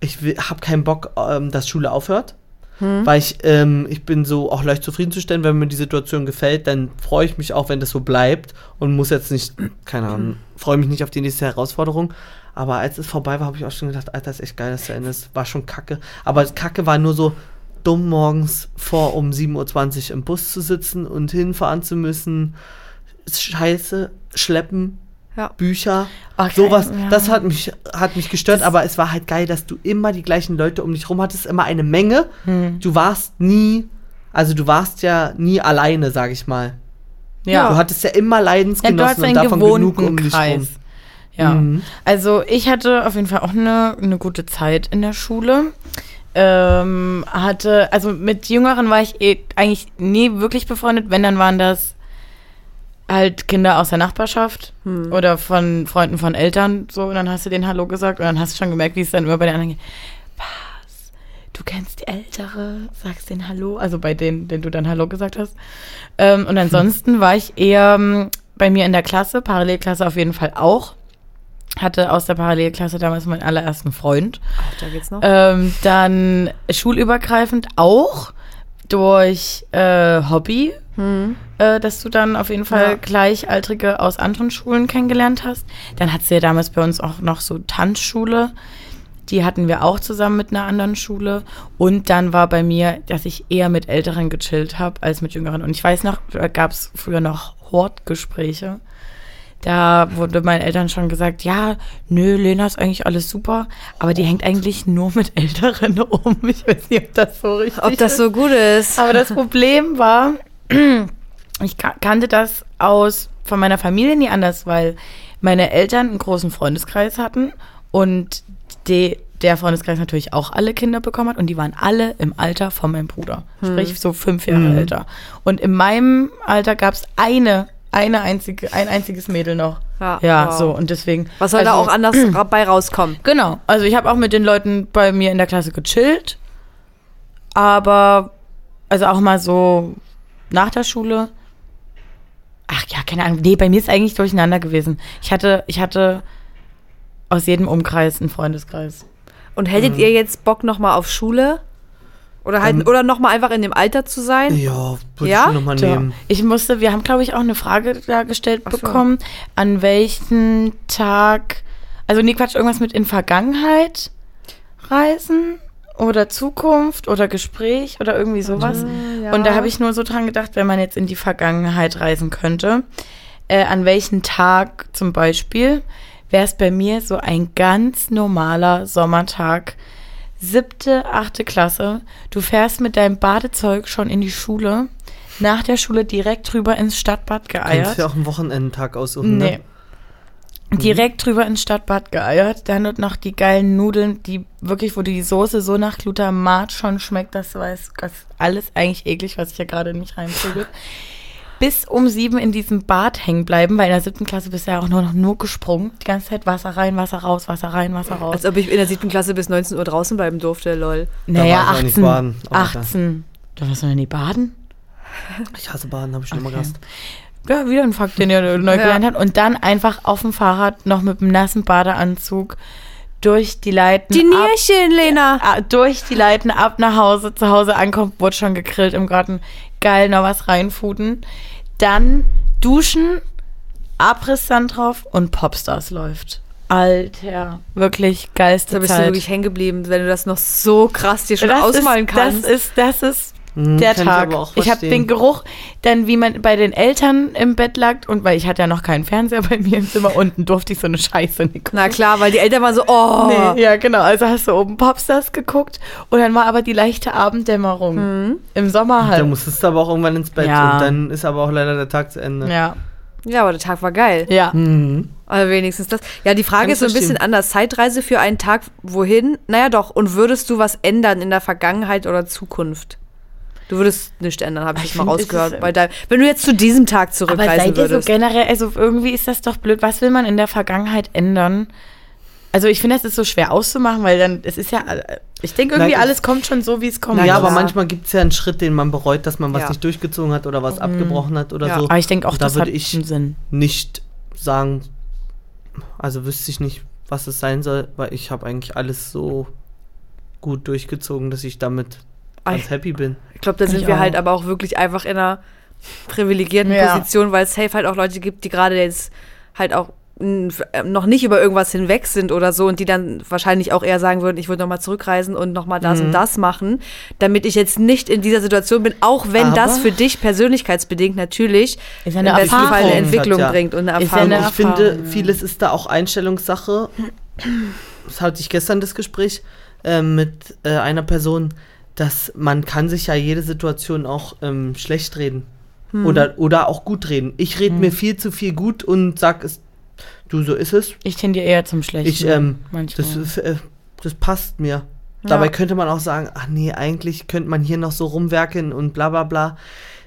ich habe keinen Bock, ähm, dass Schule aufhört. Hm. Weil ich, ähm, ich bin so auch leicht zufriedenzustellen, wenn mir die Situation gefällt, dann freue ich mich auch, wenn das so bleibt und muss jetzt nicht, keine Ahnung, freue mich nicht auf die nächste Herausforderung. Aber als es vorbei war, habe ich auch schon gedacht, Alter, ist echt geil, dass es zu Ende ist. War schon kacke. Aber Kacke war nur so dumm, morgens vor um 7.20 Uhr im Bus zu sitzen und hinfahren zu müssen. Scheiße, schleppen, Ja. Bücher, Okay, sowas. ja. Das hat mich, hat mich gestört, Das- aber es war halt geil, dass du immer die gleichen Leute um dich rum hattest, immer eine Menge. Hm. Du warst nie, also du warst ja nie alleine, sag ich mal. ja. Du hattest ja immer Ja, Leidensgenossen hast und davon genug um dich Kreis. rum. Ja. Mhm. Also ich hatte auf jeden Fall auch eine, eine gute Zeit in der Schule. ähm, hatte, also mit Jüngeren war ich eh eigentlich nie wirklich befreundet. Wenn, dann waren das halt Kinder aus der Nachbarschaft Hm. oder von Freunden von Eltern. So, und dann hast du denen Hallo gesagt und dann hast du schon gemerkt, wie es dann immer bei den anderen geht. Was? Du kennst die Ältere, sagst denen Hallo, also bei denen, denen du dann Hallo gesagt hast. Ähm, und ansonsten war ich eher ähm, bei mir in der Klasse, Parallelklasse auf jeden Fall auch. Hatte aus der Parallelklasse damals meinen allerersten Freund. Ach, da geht's noch. Ähm, dann schulübergreifend auch durch äh, Hobby, Hm. äh, dass du dann auf jeden Fall Ja. Gleichaltrige aus anderen Schulen kennengelernt hast. Dann hat sie ja damals bei uns auch noch so Tanzschule. Die hatten wir auch zusammen mit einer anderen Schule. Und dann war bei mir, dass ich eher mit Älteren gechillt habe als mit Jüngeren. Und ich weiß noch, da gab es früher noch Hortgespräche. Da wurde meinen Eltern schon gesagt, ja, nö, Lena ist eigentlich alles super, aber die hängt eigentlich nur mit Älteren um. Ich weiß nicht, ob das so richtig Ob das ist. so gut ist. Aber das Problem war, ich ka- kannte das aus von meiner Familie nie anders, weil meine Eltern einen großen Freundeskreis hatten und die, der Freundeskreis natürlich auch alle Kinder bekommen hat und die waren alle im Alter von meinem Bruder. Sprich so fünf Jahre Mhm. älter. Und in meinem Alter gab es eine, eine einzige, ein einziges Mädel noch. Ja, Ja, wow. so und deswegen. Was soll da also- auch anders bei rauskommen? Genau. Also ich habe auch mit den Leuten bei mir in der Klasse gechillt. Aber, also auch mal so nach der Schule. Ach ja, keine Ahnung. Nee, bei mir ist eigentlich durcheinander gewesen. Ich hatte, ich hatte aus jedem Umkreis einen Freundeskreis. Und hättet ihr jetzt Bock nochmal auf Schule? Oder halt, Ähm, oder nochmal einfach in dem Alter zu sein? Ja, würde Ja? ich nochmal Ja. nehmen. Ich musste, wir haben, glaube ich, auch eine Frage da gestellt Ach so. bekommen, an welchen Tag, also nee, Quatsch, irgendwas mit in Vergangenheit reisen oder Zukunft oder Gespräch oder irgendwie sowas. Ah, ja. Und da habe ich nur so dran gedacht, wenn man jetzt in die Vergangenheit reisen könnte, äh, an welchen Tag zum Beispiel, wäre es bei mir so ein ganz normaler Sommertag, siebte, achte Klasse. Du fährst mit deinem Badezeug schon in die Schule, nach der Schule direkt rüber ins Stadtbad Kannst geeiert. du ja auch einen Wochenendtag aussuchen, Nee. ne? Direkt drüber ins Stadtbad geeiert. Dann wird noch die geilen Nudeln, die wirklich, wo die Soße so nach Glutamat schon schmeckt, dass du weißt, das ist alles eigentlich eklig, was ich ja gerade in mich reinprügel. Bis um sieben in diesem Bad hängen bleiben, weil in der siebten Klasse bist du ja auch nur noch nur gesprungen. Die ganze Zeit Wasser rein, Wasser raus, Wasser rein, Wasser raus. Als ob ich in der siebten Klasse bis 19 Uhr draußen bleiben durfte, lol. naja, nicht 18. baden, aber 18. Du warst noch nie baden? Ich hasse Baden, habe ich schon mal Okay. gehasst. Ja, wieder ein Fakt, den ihr neu Ja. gelernt habt. Und dann einfach auf dem Fahrrad noch mit einem nassen Badeanzug durch die Leiten. Die ab, Nierchen, Lena! ah, durch die Leiten ab nach Hause. Zu Hause ankommt, wurde schon gegrillt im Garten. Geil, noch was reinfuden. Dann duschen, Abrisssand drauf und Popstars läuft. Alter, wirklich geilste Da bist du Zeit. wirklich hängen geblieben, wenn du das noch so krass dir schon das ausmalen ist, kannst. Das ist, das ist Hm, der kann Tag. auch Ich, habe den Geruch, dann wie man bei den Eltern im Bett lag und weil ich hatte ja noch keinen Fernseher bei mir im Zimmer unten durfte ich so eine Scheiße nicht gucken. Na klar, weil die Eltern waren so, oh. Nee, ja, genau. Also hast du oben Popstars geguckt und dann war aber die leichte Abenddämmerung. Mhm. Im Sommer Da halt. musstest du aber auch irgendwann ins Bett Ja. und dann ist aber auch leider der Tag zu Ende. Ja. Ja, aber der Tag war geil. Ja. Mhm. Also wenigstens das. Ja, die Frage Kann ist so ein ich bisschen anders. Zeitreise für einen Tag, wohin? Naja, doch. Und würdest du was ändern in der Vergangenheit oder Zukunft? Du würdest nichts ändern, habe ich Ich mal find, es rausgehört. Bei deinem, wenn du jetzt zu diesem Tag Aber zurückreisen seid ihr so würdest. generell, also irgendwie ist das doch blöd. Was will man in der Vergangenheit ändern? Also ich finde, das ist so schwer auszumachen, weil dann, es ist ja, ich denke irgendwie, Na, alles kommt schon so, wie es kommt. Ja, klar. aber manchmal gibt es ja einen Schritt, den man bereut, dass man was Ja. nicht durchgezogen hat oder was abgebrochen hat oder Ja. so. Aber ich denke auch, Und da das würde ich einen Sinn. nicht sagen, also wüsste ich nicht, was es sein soll, weil ich habe eigentlich alles so gut durchgezogen, dass ich damit ganz Ich- happy bin. Ich glaube, da Ich sind wir auch. halt aber auch wirklich einfach in einer privilegierten Ja. Position, weil es safe halt auch Leute gibt, die gerade jetzt halt auch äh, noch nicht über irgendwas hinweg sind oder so und die dann wahrscheinlich auch eher sagen würden, ich würde nochmal zurückreisen und nochmal das Mhm. und das machen, damit ich jetzt nicht in dieser Situation bin, auch wenn das Aber- für dich persönlichkeitsbedingt natürlich Ist im eine besten Fall eine Erfahrung. Entwicklung Ja. bringt und eine Ist ja Erfahrung. eine ich finde, Erfahrung. vieles ist da auch Einstellungssache. Das hatte ich gestern das Gespräch äh, mit äh, einer Person, dass man kann sich ja jede Situation auch ähm, schlecht reden. Hm. Oder, oder auch gut reden. Ich rede Hm. mir viel zu viel gut und sag es, du, so ist es. Ich tendiere eher zum Schlechten. Ich, ähm, manchmal. Das, äh, das passt mir. Dabei könnte man auch sagen, ach nee, eigentlich könnte man hier noch so rumwerkeln und bla bla bla.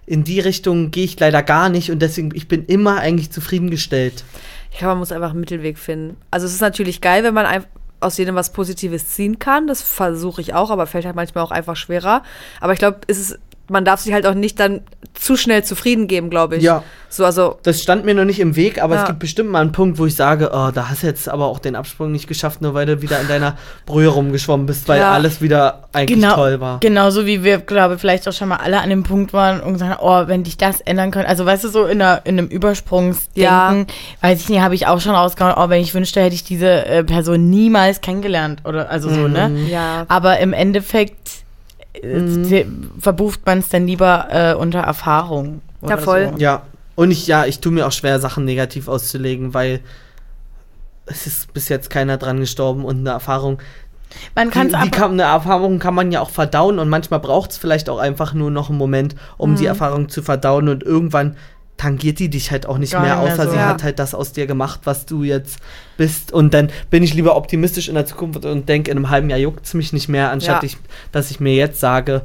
In die Richtung gehe ich leider gar nicht und deswegen, ich bin immer eigentlich zufriedengestellt. Ich glaube, man muss einfach einen Mittelweg finden. Also es ist natürlich geil, wenn man ein, aus jedem was Positives ziehen kann. Das versuche ich auch, aber fällt halt manchmal auch einfach schwerer. Aber ich glaube, es ist man darf sich halt auch nicht dann zu schnell zufrieden geben, glaube ich. Ja. So, also. Das stand mir noch nicht im Weg, aber Ja. es gibt bestimmt mal einen Punkt, wo ich sage, oh, da hast du jetzt aber auch den Absprung nicht geschafft, nur weil du wieder in deiner Brühe rumgeschwommen bist, weil Ja. alles wieder eigentlich Genau, toll war. genauso wie wir, glaube ich, vielleicht auch schon mal alle an dem Punkt waren und gesagt haben, oh, wenn dich das ändern könnte. Also, weißt du, so in, einer, in einem Übersprungsdenken, Ja. weiß ich nicht, habe ich auch schon rausgehauen, oh, wenn ich wünschte, hätte ich diese äh, Person niemals kennengelernt. Oder also so, ne? Ja. Aber im Endeffekt äh, ze- verbucht man es dann lieber äh, unter Erfahrung. Ja, voll. So. Ja. Und ich, ja, ich tue mir auch schwer, Sachen negativ auszulegen, weil es ist bis jetzt keiner dran gestorben und eine Erfahrung. Man kann Die, es die kann, eine Erfahrung kann man ja auch verdauen und manchmal braucht es vielleicht auch einfach nur noch einen Moment, um Mhm. die Erfahrung zu verdauen und irgendwann tangiert die dich halt auch nicht Gar mehr, außer so. sie Ja. hat halt das aus dir gemacht, was du jetzt bist. Und dann bin ich lieber optimistisch in der Zukunft und denke, in einem halben Jahr juckt es mich nicht mehr, anstatt Ja. ich, dass ich mir jetzt sage,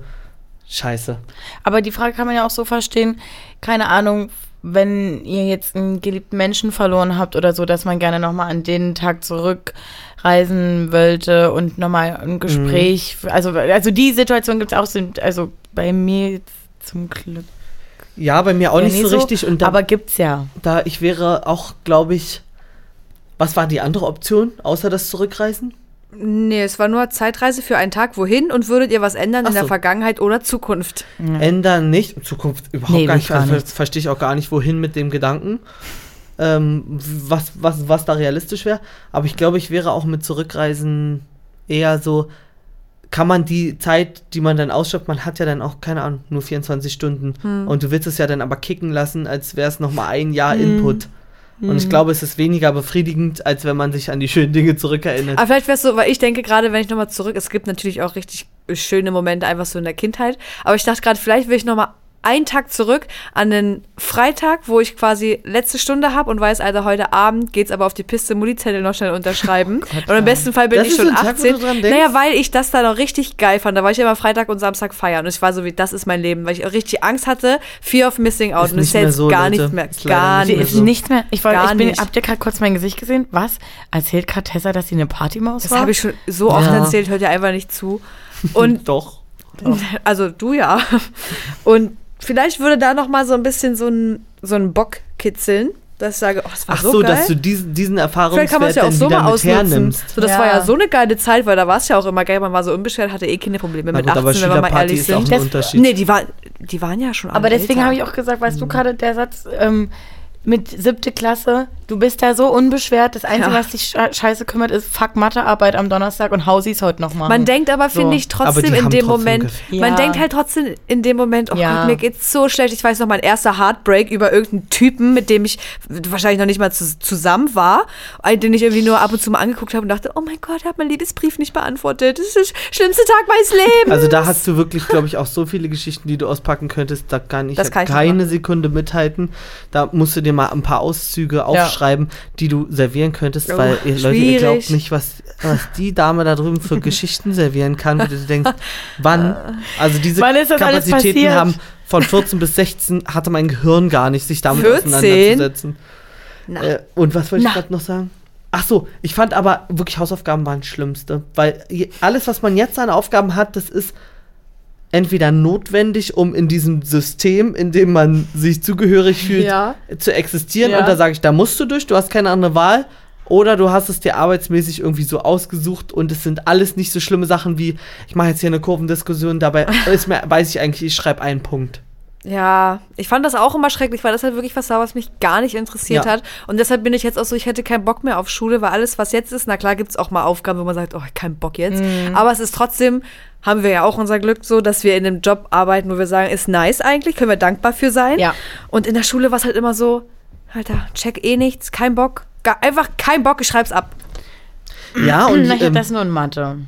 scheiße. Aber die Frage kann man ja auch so verstehen, keine Ahnung, wenn ihr jetzt einen geliebten Menschen verloren habt oder so, dass man gerne nochmal an den Tag zurückreisen wollte und nochmal ein Gespräch, also, also die Situation gibt es auch, also bei mir zum Glück. Ja, bei mir auch ja nicht nie so richtig. Und da, aber gibt's ja. da ich wäre auch, glaube ich, was war die andere Option, außer das Zurückreisen? Nee, es war nur Zeitreise für einen Tag. Wohin? Und würdet ihr was ändern Ach in der so. Vergangenheit oder Zukunft? Ändern nicht. In Zukunft überhaupt Nee, gar nicht. ich gar nicht. Verstehe ich auch gar nicht, wohin mit dem Gedanken. Ähm, was, was, was da realistisch wäre. Aber ich glaube, ich wäre auch mit Zurückreisen eher so, kann man die Zeit, die man dann ausschöpft, man hat ja dann auch, keine Ahnung, nur 24 Stunden. Hm. Und du willst es ja dann aber kicken lassen, als wäre es nochmal ein Jahr Input. Und Hm. ich glaube, es ist weniger befriedigend, als wenn man sich an die schönen Dinge zurückerinnert. Aber vielleicht wäre es so, weil ich denke gerade, wenn ich nochmal zurück, es gibt natürlich auch richtig schöne Momente einfach so in der Kindheit. Aber ich dachte gerade, vielleicht will ich nochmal einen Tag zurück an den Freitag, wo ich quasi letzte Stunde habe und weiß, Alter, heute Abend geht's aber auf die Piste, Mutti-Zettel noch schnell unterschreiben. und im besten Fall bin Das ich schon Tag, wo 18. du dran denkst? naja, weil ich das da noch richtig geil fand. Da war ich immer Freitag und Samstag feiern. Und ich war so wie, das ist mein Leben, weil ich auch richtig Angst hatte, Fear of Missing Out. Ist und das nicht ist jetzt so, gar Leute. nicht mehr. Ist Gar nicht mehr nicht. ist so. nichts mehr. Ich wollte, Gar ich bin, nicht. habt ihr gerade kurz mein Gesicht gesehen? Was? Erzählt gerade Tessa, dass sie eine Partymaus Das war? habe ich schon so oft Ja. erzählt, hört ihr einfach nicht zu. Und Doch. Also du ja. Und vielleicht würde da noch mal so ein bisschen so ein, so ein Bock kitzeln, dass ich sage, oh, das war Ach so, so, geil. dass du diesen, diesen Vielleicht kann man Erfahrungswert es ja auch so mal mit ausnutzen. So, das Ja. war ja so eine geile Zeit, weil da war es ja auch immer geil. Man war so unbeschwert, hatte eh keine Probleme mit gut, aber 18, wenn wir mal ehrlich ist auch sind. ein Das- Unterschied. Nee, die, war, die waren ja schon Aber alle deswegen habe ich auch gesagt, weißt Mhm. du gerade der Satz ähm, mit siebte Klasse, du bist da so unbeschwert, das Einzige, Ja. was dich sche- scheiße kümmert, ist fuck Mathearbeit am Donnerstag und Hausis heute noch machen. Man denkt aber, So. finde ich, trotzdem in dem trotzdem Moment, gefehlt. man Ja. denkt halt trotzdem in dem Moment, oh Ja. Gott, mir geht's so schlecht. Ich weiß noch, mein erster Heartbreak über irgendeinen Typen, mit dem ich wahrscheinlich noch nicht mal zu, zusammen war, äh, den ich irgendwie nur ab und zu mal angeguckt habe und dachte, oh mein Gott, er hat meinen Liebesbrief nicht beantwortet. Das ist der schlimmste Tag meines Lebens. Also da hast du wirklich, glaube ich, auch so viele Geschichten, die du auspacken könntest. Da kann ich Das ja kann ich keine machen. Sekunde mithalten. Da musst du dir mal ein paar Auszüge aufschreiben, die du servieren könntest, Oh, weil ihr Leute, ihr glaubt nicht, was, was die Dame da drüben für Geschichten servieren kann, wo du denkst, wann? Also diese Wann Kapazitäten haben von 14 bis 16 hatte mein Gehirn gar nicht, sich damit 14? auseinanderzusetzen. Na. Äh, und was wollte ich gerade noch sagen? Ach so, ich fand aber wirklich Hausaufgaben waren das Schlimmste, weil alles, was man jetzt an Aufgaben hat, das ist entweder notwendig, um in diesem System, in dem man sich zugehörig fühlt, Ja. zu existieren. Ja. Und da sage ich, da musst du durch, du hast keine andere Wahl. Oder du hast es dir arbeitsmäßig irgendwie so ausgesucht und es sind alles nicht so schlimme Sachen wie, ich mache jetzt hier eine Kurvendiskussion, dabei ist mir, weiß ich eigentlich, ich schreibe einen Punkt. Ja, ich fand das auch immer schrecklich, weil das halt wirklich was war, was mich gar nicht interessiert Ja. hat. Und deshalb bin ich jetzt auch so, ich hätte keinen Bock mehr auf Schule, weil alles, was jetzt ist, na klar gibt es auch mal Aufgaben, wo man sagt, oh, kein Bock jetzt. Aber es ist trotzdem, haben wir ja auch unser Glück so, dass wir in einem Job arbeiten, wo wir sagen, ist nice eigentlich, können wir dankbar für sein. Ja. Und in der Schule war es halt immer so, Alter, check eh nichts, kein Bock. Gar, einfach kein Bock, ich schreib's ab. Ja, und Na, ich hab ähm, das nur in Mathe.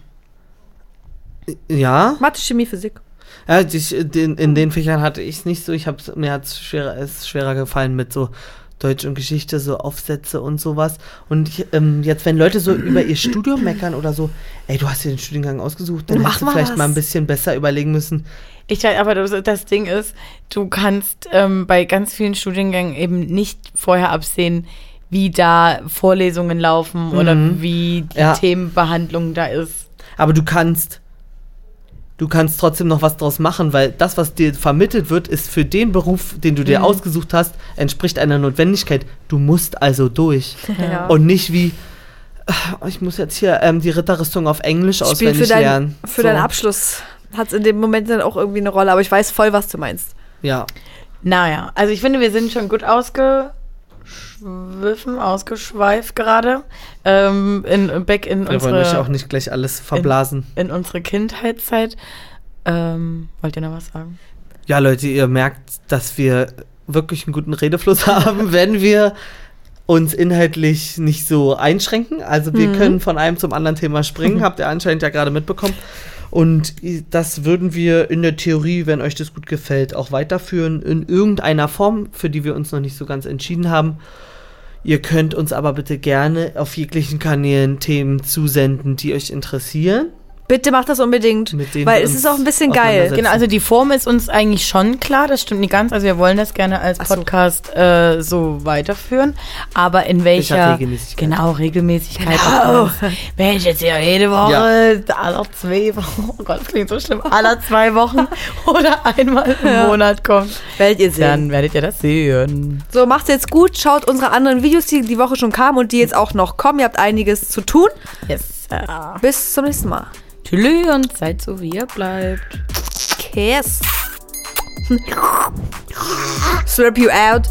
ja, Mathe, Chemie, Physik. Ja, den, in den Fächern hatte ich es nicht so. Ich hab's, mir hat es schwerer, ist schwerer gefallen mit so Deutsch und Geschichte, so Aufsätze und sowas. Und ich, ähm, jetzt, wenn Leute so über ihr Studium meckern oder so, ey, du hast dir den Studiengang ausgesucht, dann Mach hättest du vielleicht was. mal ein bisschen besser überlegen müssen. Ich weiß, aber das, das Ding ist, du kannst ähm, bei ganz vielen Studiengängen eben nicht vorher absehen, wie da Vorlesungen laufen oder wie die Ja. Themenbehandlung da ist. Aber du kannst, du kannst trotzdem noch was draus machen, weil das, was dir vermittelt wird, ist für den Beruf, den du dir ausgesucht hast, entspricht einer Notwendigkeit. Du musst also durch. Ja. Und nicht wie, "Ah, ich muss jetzt hier ähm, die Ritterrüstung auf Englisch Spielt auswendig für, dein, lernen. für so. deinen Abschluss hat es in dem Moment dann auch irgendwie eine Rolle, aber ich weiß voll, was du meinst. Ja. Naja, also ich finde, wir sind schon gut ausgeschwiffen, ausgeschweift gerade. Ähm, in, back in Wir wollen euch auch unsere, nicht gleich alles verblasen. in unsere Kindheitszeit. Ähm, wollt ihr noch was sagen? Ja, Leute, ihr merkt, dass wir wirklich einen guten Redefluss haben, wenn wir uns inhaltlich nicht so einschränken. Also wir können von einem zum anderen Thema springen, habt ihr anscheinend ja gerade mitbekommen. Und das würden wir in der Theorie, wenn euch das gut gefällt, auch weiterführen in irgendeiner Form, für die wir uns noch nicht so ganz entschieden haben. Ihr könnt uns aber bitte gerne auf jeglichen Kanälen Themen zusenden, die euch interessieren. Bitte macht das unbedingt, Mit weil es ist auch ein bisschen geil. Genau, also die Form ist uns eigentlich schon klar, das stimmt nicht ganz. Also wir wollen das gerne als Ach so. Podcast äh, so weiterführen. Aber in welcher, Regelmäßigkeit? Genau, Regelmäßigkeit. Genau. ich jetzt ja jede Woche, alle zwei Wochen, oh Gott, das klingt so schlimm, alle zwei Wochen oder einmal im Ja. Monat kommt, Werdet ihr sehen. dann werdet ihr das sehen. So, macht's jetzt gut. Schaut unsere anderen Videos, die die Woche schon kamen und die jetzt auch noch kommen. Ihr habt einiges zu tun. Yes. Bis zum nächsten Mal. Tschüss und seid so, wie ihr bleibt. Kiss. Slurp you out.